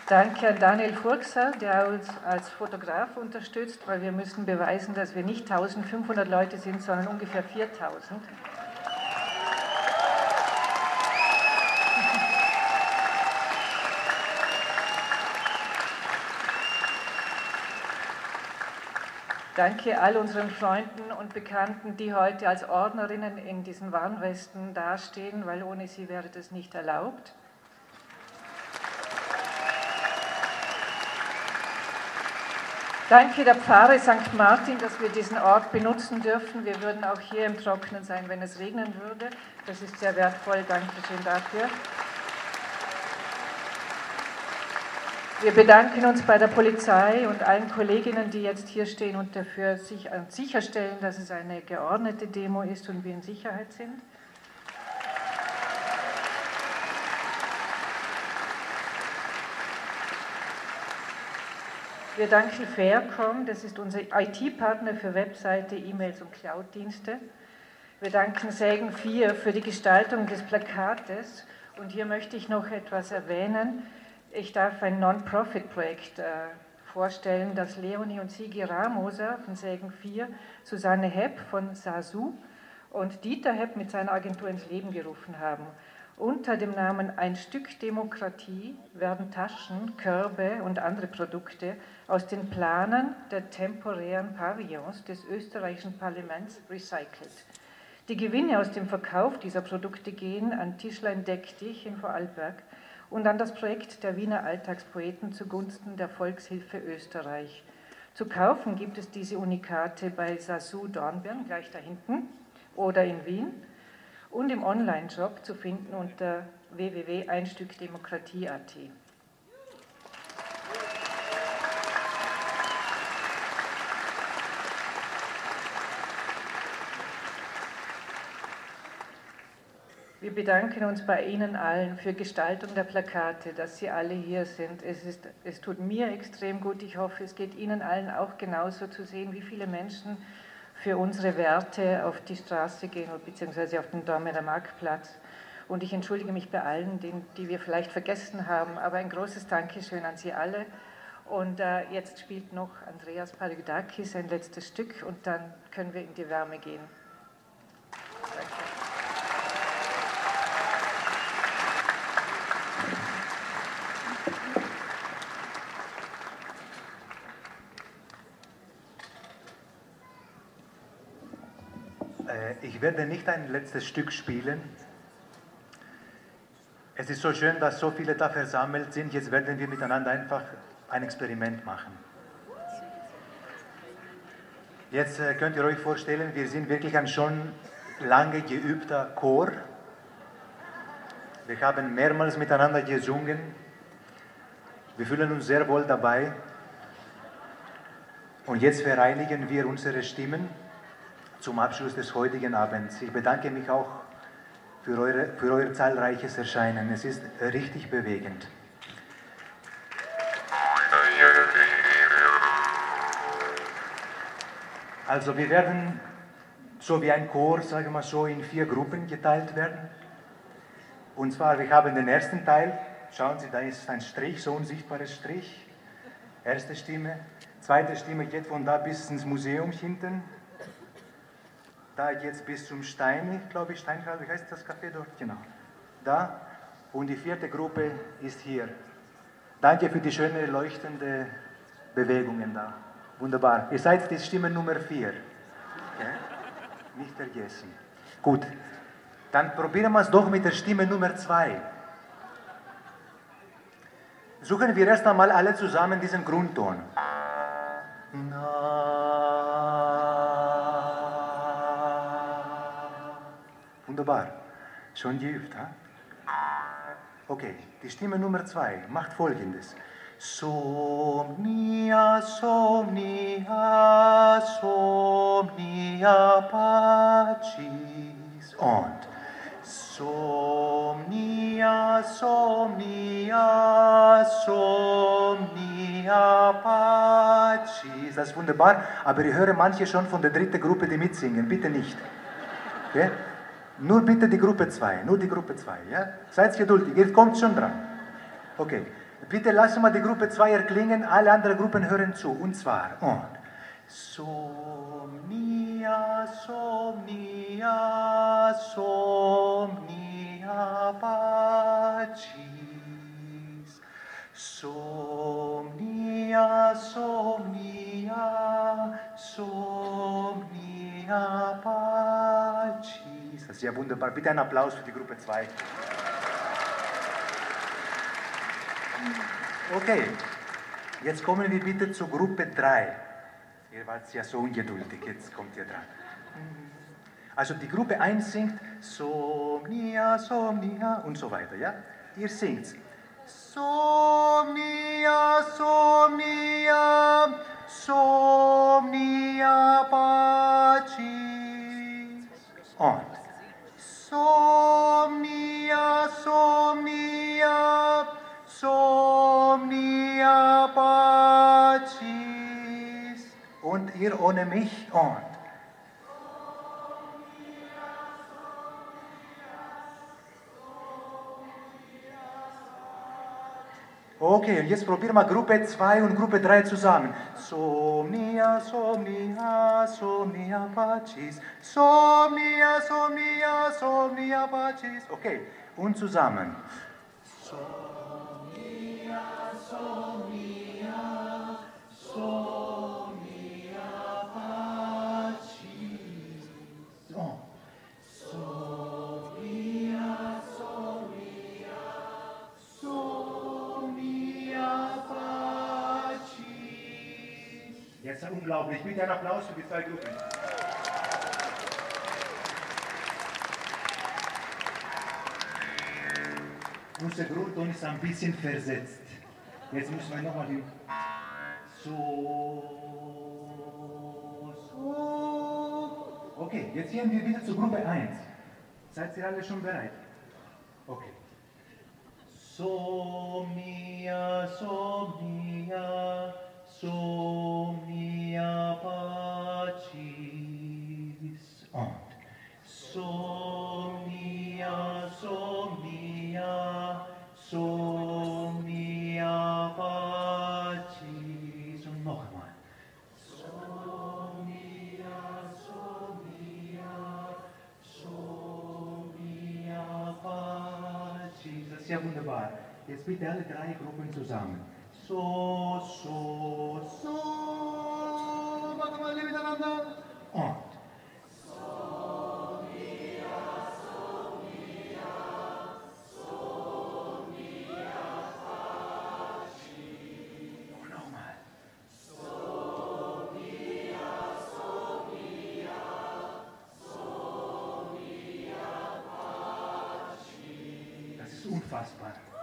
Danke an Daniel Furxer, der uns als Fotograf unterstützt, weil wir müssen beweisen, dass wir nicht 1500 Leute sind, sondern ungefähr 4000. Danke all unseren Freunden und Bekannten, die heute als Ordnerinnen in diesen Warnwesten dastehen, weil ohne sie wäre das nicht erlaubt. Danke der Pfarre St. Martin, dass wir diesen Ort benutzen dürfen. Wir würden auch hier im Trockenen sein, wenn es regnen würde. Das ist sehr wertvoll. Dankeschön dafür. Wir bedanken uns bei der Polizei und allen Kolleginnen, die jetzt hier stehen und dafür sich, äh, sicherstellen, dass es eine geordnete Demo ist und wir in Sicherheit sind. Wir danken Faircom, das ist unser IT-Partner für Webseite, E-Mails und Cloud-Dienste. Wir danken Sägen 4 für die Gestaltung des Plakates und hier möchte ich noch etwas erwähnen. Ich darf ein Non-Profit-Projekt äh, vorstellen, das Leonie und Sigi Ramoser von Sägen 4, Susanne Hepp von SASU und Dieter Hepp mit seiner Agentur ins Leben gerufen haben. Unter dem Namen Ein Stück Demokratie werden Taschen, Körbe und andere Produkte aus den Planen der temporären Pavillons des österreichischen Parlaments recycelt. Die Gewinne aus dem Verkauf dieser Produkte gehen an Tischlein Deck dich in Vorarlberg und an das Projekt der Wiener Alltagspoeten zugunsten der Volkshilfe Österreich. Zu kaufen gibt es diese Unikate bei Sasu Dornbirn, gleich da hinten, oder in Wien und im Online-Shop zu finden unter www.einstückdemokratie.at. Wir bedanken uns bei Ihnen allen für Gestaltung der Plakate, dass Sie alle hier sind. Es, ist, es tut mir extrem gut. Ich hoffe, es geht Ihnen allen auch genauso zu sehen, wie viele Menschen für unsere Werte auf die Straße gehen, beziehungsweise auf den Dormener Marktplatz. Und ich entschuldige mich bei allen, die, die wir vielleicht vergessen haben, aber ein großes Dankeschön an Sie alle. Und äh, jetzt spielt noch Andreas Paludakis ein letztes Stück und dann können wir in die Wärme gehen. Danke. Ich werde nicht ein letztes Stück spielen. Es ist so schön, dass so viele da versammelt sind. Jetzt werden wir miteinander einfach ein Experiment machen. Jetzt äh, könnt ihr euch vorstellen, wir sind wirklich ein schon lange geübter Chor. Wir haben mehrmals miteinander gesungen. Wir fühlen uns sehr wohl dabei. Und jetzt vereinigen wir unsere Stimmen zum Abschluss des heutigen Abends. Ich bedanke mich auch für, eure, für euer zahlreiches Erscheinen. Es ist richtig bewegend. Also wir werden so wie ein Chor, sagen wir mal so, in vier Gruppen geteilt werden. Und zwar, wir haben den ersten Teil, schauen Sie, da ist ein Strich, so ein sichtbares Strich. Erste Stimme. Zweite Stimme geht von da bis ins Museum hinten. Da es bis zum Stein, glaube ich, Steinkraut, wie heißt das Café dort? Genau. Da. Und die vierte Gruppe ist hier. Danke für die schöne, leuchtende Bewegungen da. Wunderbar. Ihr seid die Stimme Nummer vier. Okay? Nicht vergessen. Gut. Dann probieren wir es doch mit der Stimme Nummer zwei. Suchen wir erst einmal alle zusammen diesen Grundton. Wunderbar. Schon geübt, ha? Okay, die Stimme Nummer zwei macht folgendes. Somnia, somnia, somnia pacis. Und somnia, somnia, somnia pacis. Das ist wunderbar, aber ich höre manche schon von der dritten Gruppe, die mitsingen. Bitte nicht. Okay? Nur bitte die Gruppe 2, nur die Gruppe 2, ja? Seid geduldig, ihr kommt schon dran. Okay, bitte lassen wir die Gruppe 2 erklingen, alle anderen Gruppen hören zu. Und zwar, und. Somnia, somnia, somnia pacis. Somnia, somnia, somnia pacis. Ja wunderbar. Bitte einen Applaus für die Gruppe 2. Okay, jetzt kommen wir bitte zur Gruppe 3. Ihr wart ja so ungeduldig, jetzt kommt ihr dran. Also die Gruppe 1 singt Somnia, Somnia und so weiter, ja? Ihr singt Somnia, Somnia, Somnia pacis. Und Somnia, somnia, somnia pacis. Und ihr ohne mich und. Okay, und jetzt probieren wir Gruppe 2 und Gruppe 3 zusammen. Somnia, somnia, somnia pacis. Somnia, somnia, somnia pacis. Okay, und zusammen. Somnia, somnia, unglaublich. Bitte einen Applaus für die zwei Gruppen. Unser Grundton ist ein bisschen versetzt. Jetzt müssen wir nochmal die. So, so. Okay, jetzt gehen wir wieder zur Gruppe 1. Seid ihr alle schon bereit?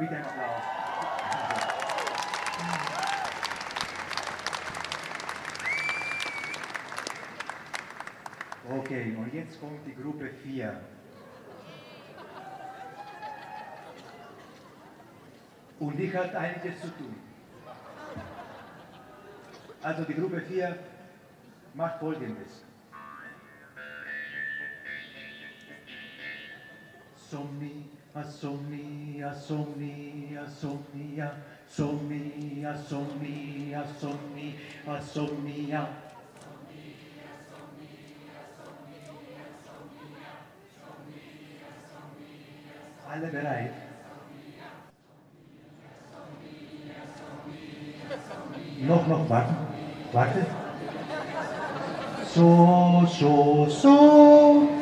Einen Applaus. Okay, und jetzt kommt die Gruppe 4. Und die hat einiges zu tun. Also die Gruppe 4 macht folgendes. Somni, Assomnia, somnia, somnia, somnia, somnia, somnia, somnia. Alle bereit? Noch, noch, warten, warte. So, so, so.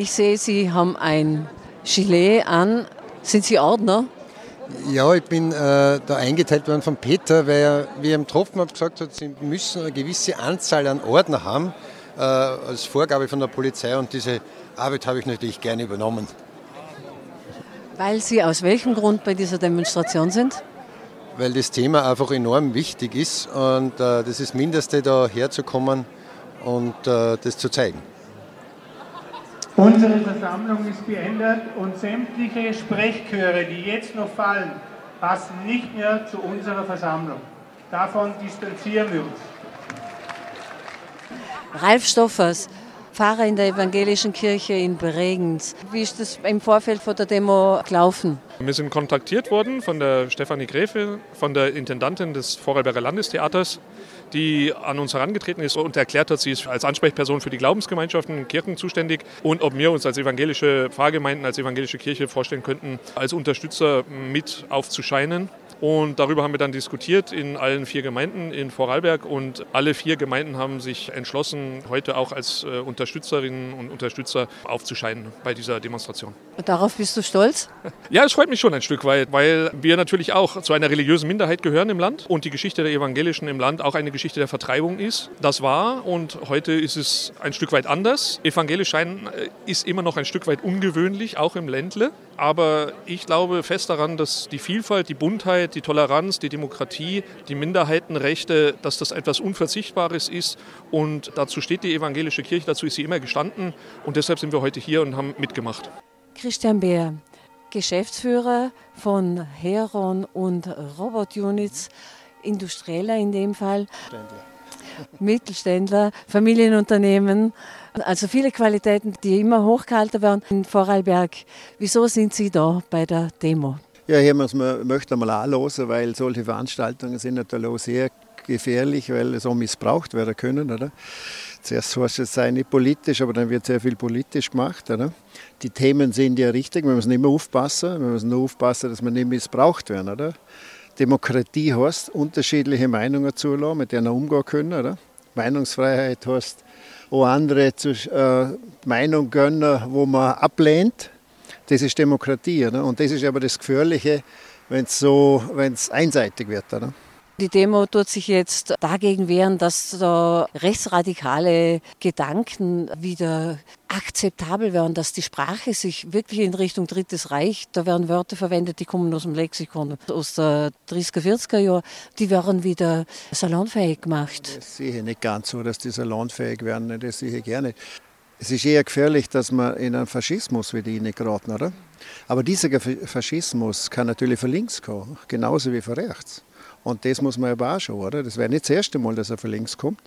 Ich sehe, Sie haben ein Gilet an. Sind Sie Ordner? Ja, ich bin äh, da eingeteilt worden von Peter, weil er, wie er im Tropfen hat, gesagt hat, sie müssen eine gewisse Anzahl an Ordner haben, äh, als Vorgabe von der Polizei und diese Arbeit habe ich natürlich gerne übernommen. Weil Sie aus welchem Grund bei dieser Demonstration sind? Weil das Thema einfach enorm wichtig ist und äh, das ist das Mindeste, da herzukommen und äh, das zu zeigen. Unsere Versammlung ist beendet und sämtliche Sprechchöre, die jetzt noch fallen, passen nicht mehr zu unserer Versammlung. Davon distanzieren wir uns. Ralf Stoffers, Pfarrer in der Evangelischen Kirche in Bregenz. Wie ist das im Vorfeld von der Demo gelaufen? Wir sind kontaktiert worden von der Stefanie Gräfe, von der Intendantin des Vorarlberger Landestheaters, die an uns herangetreten ist und erklärt hat, sie ist als Ansprechperson für die Glaubensgemeinschaften und Kirchen zuständig und ob wir uns als evangelische Pfarrgemeinden, als evangelische Kirche vorstellen könnten, als Unterstützer mit aufzuscheinen. Und darüber haben wir dann diskutiert in allen vier Gemeinden in Vorarlberg und alle vier Gemeinden haben sich entschlossen, heute auch als äh, Unterstützerinnen und Unterstützer aufzuscheinen bei dieser Demonstration. Und darauf bist du stolz? Ja, es freut mich schon ein Stück weit, weil wir natürlich auch zu einer religiösen Minderheit gehören im Land und die Geschichte der Evangelischen im Land auch eine Geschichte der Vertreibung ist. Das war und heute ist es ein Stück weit anders. Evangelisch sein äh, ist immer noch ein Stück weit ungewöhnlich, auch im Ländle. Aber ich glaube fest daran, dass die Vielfalt, die Buntheit, die Toleranz, die Demokratie, die Minderheitenrechte, dass das etwas Unverzichtbares ist. Und dazu steht die evangelische Kirche, dazu ist sie immer gestanden. Und deshalb sind wir heute hier und haben mitgemacht. Christian Beer, Geschäftsführer von Heron und Robot Units, Industrieller in dem Fall. Mittelständler, Familienunternehmen, also viele Qualitäten, die immer hochgehalten werden in Vorarlberg. Wieso sind Sie da bei der Demo? Ja, hier muss man, möchte man auch losen, weil solche Veranstaltungen sind natürlich auch sehr gefährlich, weil so missbraucht werden können. Oder? Zuerst heißt es sei nicht politisch, aber dann wird sehr viel politisch gemacht. Oder? Die Themen sind ja richtig, wir müssen immer aufpassen, wir müssen nur aufpassen, dass wir nicht missbraucht werden. Oder? Demokratie heißt, unterschiedliche Meinungen zulassen, mit denen wir umgehen können. Oder? Meinungsfreiheit heißt, auch andere zu, äh, Meinung gönnen, wo man ablehnt. Das ist Demokratie. Oder? Und das ist aber das Gefährliche, wenn es so, wenn's einseitig wird. Oder? Die Demo tut sich jetzt dagegen wehren, dass da rechtsradikale Gedanken wieder akzeptabel werden, dass die Sprache sich wirklich in Richtung Drittes Reich, da werden Wörter verwendet, die kommen aus dem Lexikon aus der 30er, 40er Jahre, die werden wieder salonfähig gemacht. Das sehe ich nicht ganz so, dass die salonfähig werden, das sehe ich gerne. Es ist eher gefährlich, dass man in einen Faschismus wieder reingeraten, oder? Aber dieser Faschismus kann natürlich von links kommen, genauso wie von rechts. Und das muss man aber auch schon, oder? Das wäre nicht das erste Mal, dass er von links kommt.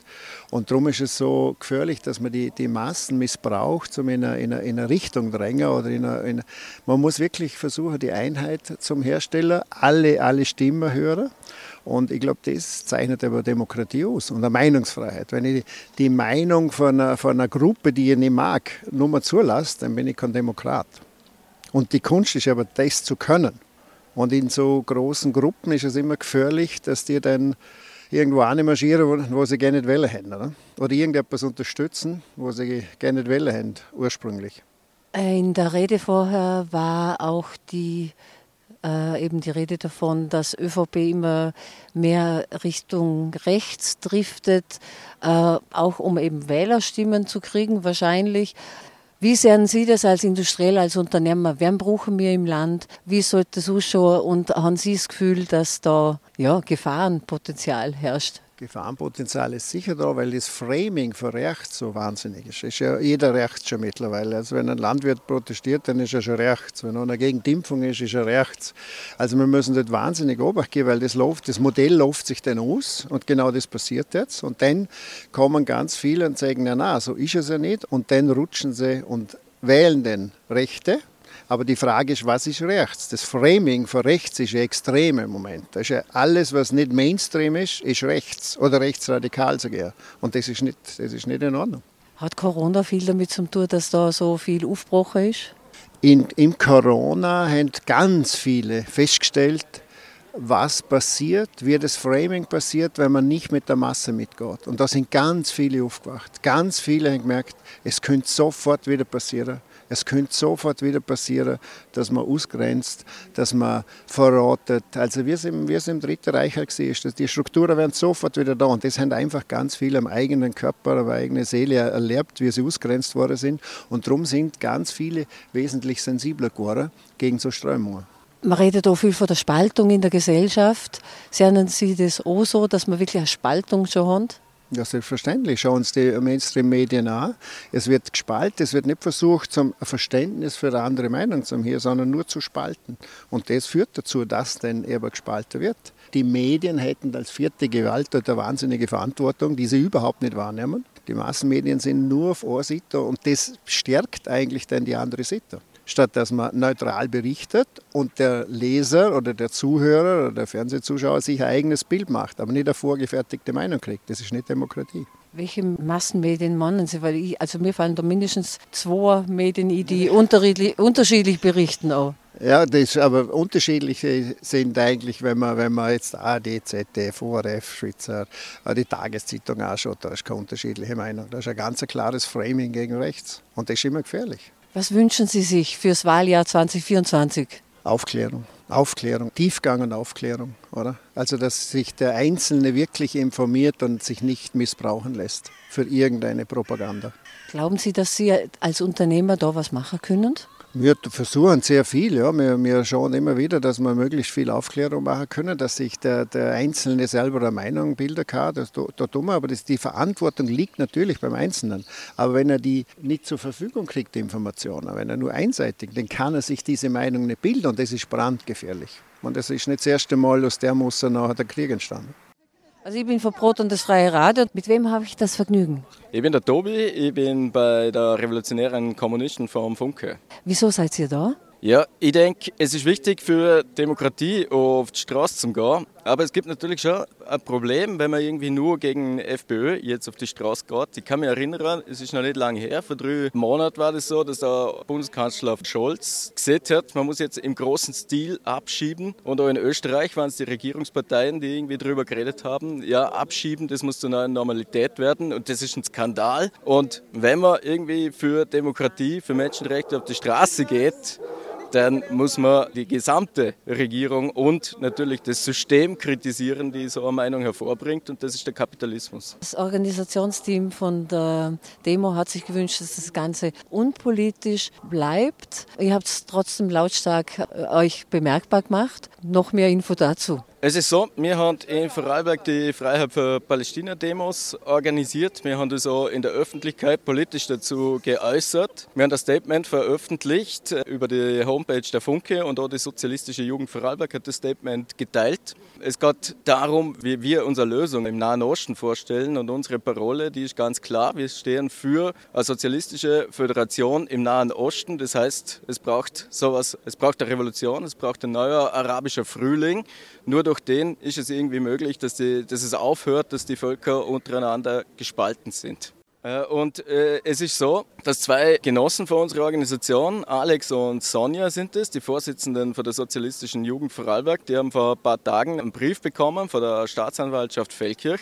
Und darum ist es so gefährlich, dass man die, die Massen missbraucht, um in eine, in eine, in eine Richtung drängen. Oder in eine, in man muss wirklich versuchen, die Einheit zum Hersteller, alle, alle Stimmen hören. Und ich glaube, das zeichnet aber Demokratie aus und eine Meinungsfreiheit. Wenn ich die Meinung von einer, von einer Gruppe, die ich nicht mag, nur mal zulasse, dann bin ich kein Demokrat. Und die Kunst ist aber, das zu können. Und in so großen Gruppen ist es immer gefährlich, dass die dann irgendwo marschieren, wo, wo sie gerne nicht wollen haben. Oder? oder irgendetwas unterstützen, wo sie gerne nicht wollen haben, ursprünglich. In der Rede vorher war auch die, äh, eben die Rede davon, dass ÖVP immer mehr Richtung rechts driftet, äh, auch um eben Wählerstimmen zu kriegen wahrscheinlich. Wie sehen Sie das als Industriell, als Unternehmer? Wen brauchen wir im Land? Wie sollte das ausschauen? Und haben Sie das Gefühl, dass da ja, Gefahrenpotenzial herrscht? Gefahrenpotenzial ist sicher da, weil das Framing für rechts so wahnsinnig ist. Ist ja jeder rechts schon mittlerweile. Also wenn ein Landwirt protestiert, dann ist er schon rechts. Wenn einer gegen die Impfung ist, ist er rechts. Also wir müssen dort wahnsinnig Obacht geben, weil das, läuft, das Modell läuft sich dann aus und genau das passiert jetzt. Und dann kommen ganz viele und sagen, ja na, so ist es ja nicht. Und dann rutschen sie und wählen dann Rechte aber die Frage ist, was ist rechts? Das Framing von rechts ist ja extrem im Moment. Das ist ja alles, was nicht Mainstream ist, ist rechts oder rechtsradikal sogar. Und das ist nicht, das ist nicht in Ordnung. Hat Corona viel damit zu tun, dass da so viel aufgebrochen ist? In, Im Corona haben ganz viele festgestellt, was passiert, wie das Framing passiert, wenn man nicht mit der Masse mitgeht. Und da sind ganz viele aufgewacht. Ganz viele haben gemerkt, es könnte sofort wieder passieren. Es könnte sofort wieder passieren, dass man ausgrenzt, dass man verratet. Also es im, wie es im Dritten Reich ist, die Strukturen werden sofort wieder da. Und das haben einfach ganz viele am eigenen Körper, am eigenen Seele erlebt, wie sie ausgrenzt worden sind. Und darum sind ganz viele wesentlich sensibler geworden gegen so Strömungen. Man redet auch viel von der Spaltung in der Gesellschaft. Sehen Sie das auch so, dass man wirklich eine Spaltung schon hat? Ja, selbstverständlich. Schauen uns die Mainstream-Medien an. Es wird gespalten, es wird nicht versucht, zum Verständnis für eine andere Meinung zu haben, sondern nur zu spalten. Und das führt dazu, dass dann eben gespalten wird. Die Medien hätten als vierte Gewalt eine wahnsinnige Verantwortung, die sie überhaupt nicht wahrnehmen. Die Massenmedien sind nur auf einer Seite und das stärkt eigentlich dann die andere Seite statt dass man neutral berichtet und der Leser oder der Zuhörer oder der Fernsehzuschauer sich ein eigenes Bild macht, aber nicht eine vorgefertigte Meinung kriegt. Das ist nicht Demokratie. Welche Massenmedien meinen Sie? Weil ich, also mir fallen da mindestens zwei Medien, die unterschiedlich, unterschiedlich berichten auch. Ja, das, aber unterschiedliche sind eigentlich, wenn man, wenn man jetzt AD, ZDF, ORF, Schweizer, die Tageszeitung anschaut, da ist keine unterschiedliche Meinung. Da ist ein ganz klares Framing gegen rechts. Und das ist immer gefährlich. Was wünschen Sie sich fürs Wahljahr 2024? Aufklärung. Aufklärung, Tiefgang und Aufklärung, oder? Also, dass sich der Einzelne wirklich informiert und sich nicht missbrauchen lässt für irgendeine Propaganda. Glauben Sie, dass Sie als Unternehmer da was machen können? Wir versuchen sehr viel. Ja. Wir, wir schauen immer wieder, dass wir möglichst viel Aufklärung machen können, dass sich der, der Einzelne selber eine Meinung bilden kann. Das, da tun wir, aber das, die Verantwortung liegt natürlich beim Einzelnen. Aber wenn er die nicht zur Verfügung kriegt, die Informationen, wenn er nur einseitig, dann kann er sich diese Meinung nicht bilden und das ist brandgefährlich. Und das ist nicht das erste Mal, aus der Muster nachher der Krieg entstanden. Also ich bin von Brot und das Freie Radio. Mit wem habe ich das Vergnügen? Ich bin der Tobi, ich bin bei der Revolutionären Kommunisten vom Funke. Wieso seid ihr da? Ja, ich denke, es ist wichtig für Demokratie auf die Straße zu gehen. Aber es gibt natürlich schon ein Problem, wenn man irgendwie nur gegen FPÖ jetzt auf die Straße geht. Ich kann mich erinnern, es ist noch nicht lange her, vor drei Monaten war das so, dass der Bundeskanzler Scholz gesagt hat, man muss jetzt im großen Stil abschieben. Und auch in Österreich waren es die Regierungsparteien, die irgendwie darüber geredet haben, ja, abschieben, das muss zur neuen Normalität werden. Und das ist ein Skandal. Und wenn man irgendwie für Demokratie, für Menschenrechte auf die Straße geht, dann muss man die gesamte Regierung und natürlich das System kritisieren, die so eine Meinung hervorbringt, und das ist der Kapitalismus. Das Organisationsteam von der Demo hat sich gewünscht, dass das Ganze unpolitisch bleibt. Ihr habt es trotzdem lautstark äh, euch bemerkbar gemacht. Noch mehr Info dazu. Es ist so, wir haben in Vorarlberg die Freiheit für Palästina-Demos organisiert. Wir haben uns auch in der Öffentlichkeit politisch dazu geäußert. Wir haben das Statement veröffentlicht über die Homepage der Funke und auch die Sozialistische Jugend Vorarlberg hat das Statement geteilt. Es geht darum, wie wir unsere Lösung im Nahen Osten vorstellen und unsere Parole, die ist ganz klar. Wir stehen für eine sozialistische Föderation im Nahen Osten. Das heißt, es braucht sowas, es braucht eine Revolution, es braucht ein neuer arabischer Frühling. Nur durch den ist es irgendwie möglich, dass, die, dass es aufhört, dass die Völker untereinander gespalten sind. Äh, und äh, es ist so, dass zwei Genossen von unserer Organisation, Alex und Sonja sind es, die Vorsitzenden von der Sozialistischen Jugend Vorarlberg, die haben vor ein paar Tagen einen Brief bekommen von der Staatsanwaltschaft Feldkirch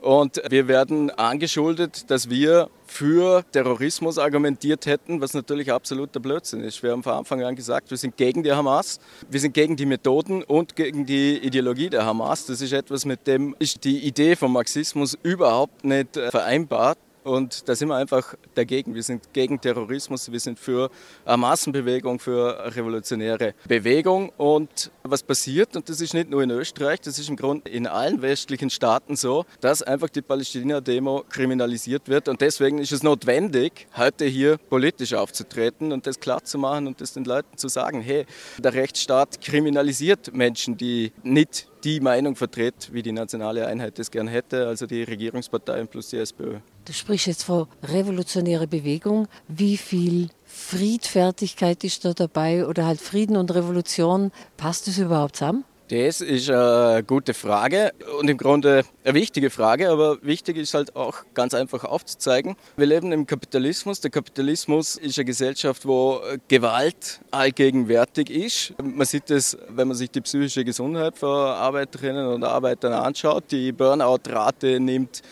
und wir werden angeschuldet, dass wir für Terrorismus argumentiert hätten, was natürlich absoluter Blödsinn ist. Wir haben von Anfang an gesagt, wir sind gegen die Hamas, wir sind gegen die Methoden und gegen die Ideologie der Hamas. Das ist etwas, mit dem ist die Idee vom Marxismus überhaupt nicht vereinbart. Und da sind wir einfach dagegen. Wir sind gegen Terrorismus, wir sind für eine Massenbewegung, für eine revolutionäre Bewegung. Und was passiert, und das ist nicht nur in Österreich, das ist im Grunde in allen westlichen Staaten so, dass einfach die Palästina-Demo kriminalisiert wird. Und deswegen ist es notwendig, heute hier politisch aufzutreten und das klar zu machen und das den Leuten zu sagen, hey, der Rechtsstaat kriminalisiert Menschen, die nicht die Meinung vertritt, wie die nationale Einheit das gern hätte, also die Regierungsparteien plus die SPÖ. Du sprichst jetzt von revolutionäre Bewegung. Wie viel Friedfertigkeit ist da dabei oder halt Frieden und Revolution? Passt das überhaupt zusammen? Das ist eine gute Frage und im Grunde eine wichtige Frage, aber wichtig ist halt auch ganz einfach aufzuzeigen. Wir leben im Kapitalismus. Der Kapitalismus ist eine Gesellschaft, wo Gewalt allgegenwärtig ist. Man sieht es, wenn man sich die psychische Gesundheit von Arbeiterinnen und Arbeitern anschaut. Die Burnout-Rate nimmt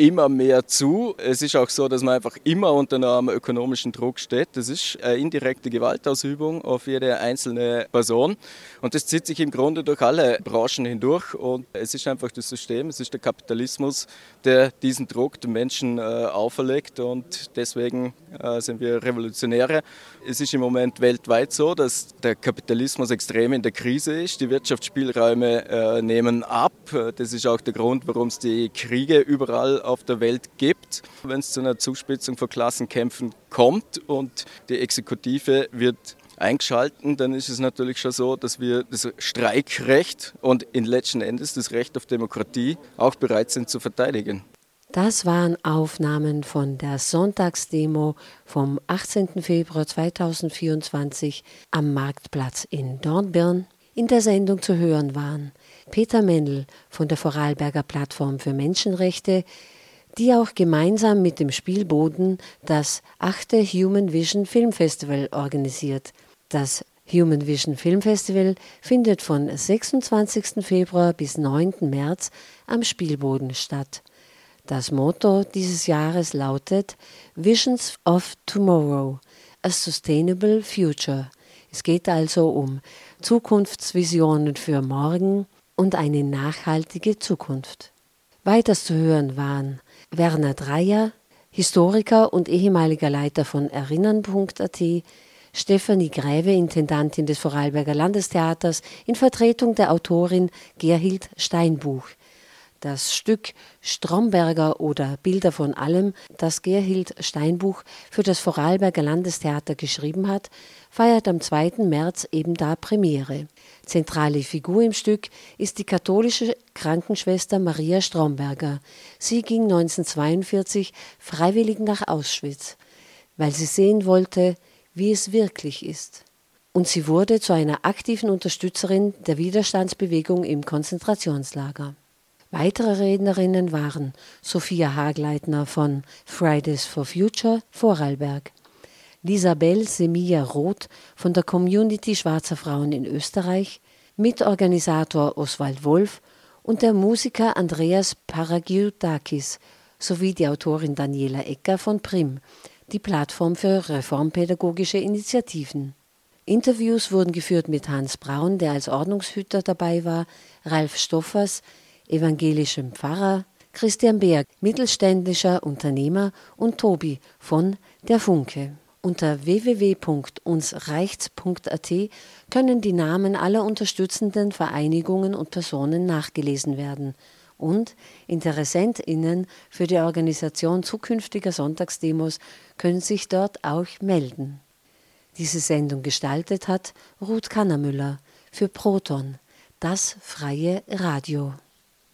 immer mehr zu. Es ist auch so, dass man einfach immer unter einem ökonomischen Druck steht. Das ist eine indirekte Gewaltausübung auf jede einzelne Person. Und das zieht sich im Grunde durch alle Branchen hindurch. Und es ist einfach das System, es ist der Kapitalismus, der diesen Druck den Menschen äh, auferlegt. Und deswegen äh, sind wir Revolutionäre. Es ist im Moment weltweit so, dass der Kapitalismus extrem in der Krise ist. Die Wirtschaftsspielräume äh, nehmen ab. Das ist auch der Grund, warum es die Kriege überall auf der Welt gibt. Wenn es zu einer Zuspitzung von Klassenkämpfen kommt und die Exekutive wird eingeschalten, dann ist es natürlich schon so, dass wir das Streikrecht und in letzten Endes das Recht auf Demokratie auch bereit sind zu verteidigen. Das waren Aufnahmen von der Sonntagsdemo vom 18. Februar 2024 am Marktplatz in Dornbirn. In der Sendung zu hören waren Peter Mendel von der Vorarlberger Plattform für Menschenrechte, die auch gemeinsam mit dem Spielboden das achte Human Vision Film Festival organisiert. Das Human Vision Film Festival findet von 26. Februar bis 9. März am Spielboden statt. Das Motto dieses Jahres lautet Visions of Tomorrow, a Sustainable Future. Es geht also um Zukunftsvisionen für morgen und eine nachhaltige Zukunft. Weiters zu hören waren Werner Dreyer, Historiker und ehemaliger Leiter von Erinnern.at, Stefanie Gräve, Intendantin des Vorarlberger Landestheaters, in Vertretung der Autorin Gerhild Steinbuch. Das Stück Stromberger oder Bilder von allem, das Gerhild Steinbuch für das Vorarlberger Landestheater geschrieben hat, feiert am 2. März eben da Premiere. Zentrale Figur im Stück ist die katholische Krankenschwester Maria Stromberger. Sie ging 1942 freiwillig nach Auschwitz, weil sie sehen wollte, wie es wirklich ist. Und sie wurde zu einer aktiven Unterstützerin der Widerstandsbewegung im Konzentrationslager. Weitere Rednerinnen waren Sophia Hagleitner von Fridays for Future Vorarlberg, Lisabel Semilla Roth von der Community Schwarzer Frauen in Österreich, Mitorganisator Oswald Wolf und der Musiker Andreas Paragiutakis sowie die Autorin Daniela Ecker von Prim, die Plattform für reformpädagogische Initiativen. Interviews wurden geführt mit Hans Braun, der als Ordnungshüter dabei war, Ralf Stoffers, evangelischem Pfarrer, Christian Berg, mittelständischer Unternehmer und Tobi von der Funke. Unter www.unsreichts.at können die Namen aller unterstützenden Vereinigungen und Personen nachgelesen werden und InteressentInnen für die Organisation zukünftiger Sonntagsdemos können sich dort auch melden. Diese Sendung gestaltet hat Ruth Kannermüller für Proton, das freie Radio.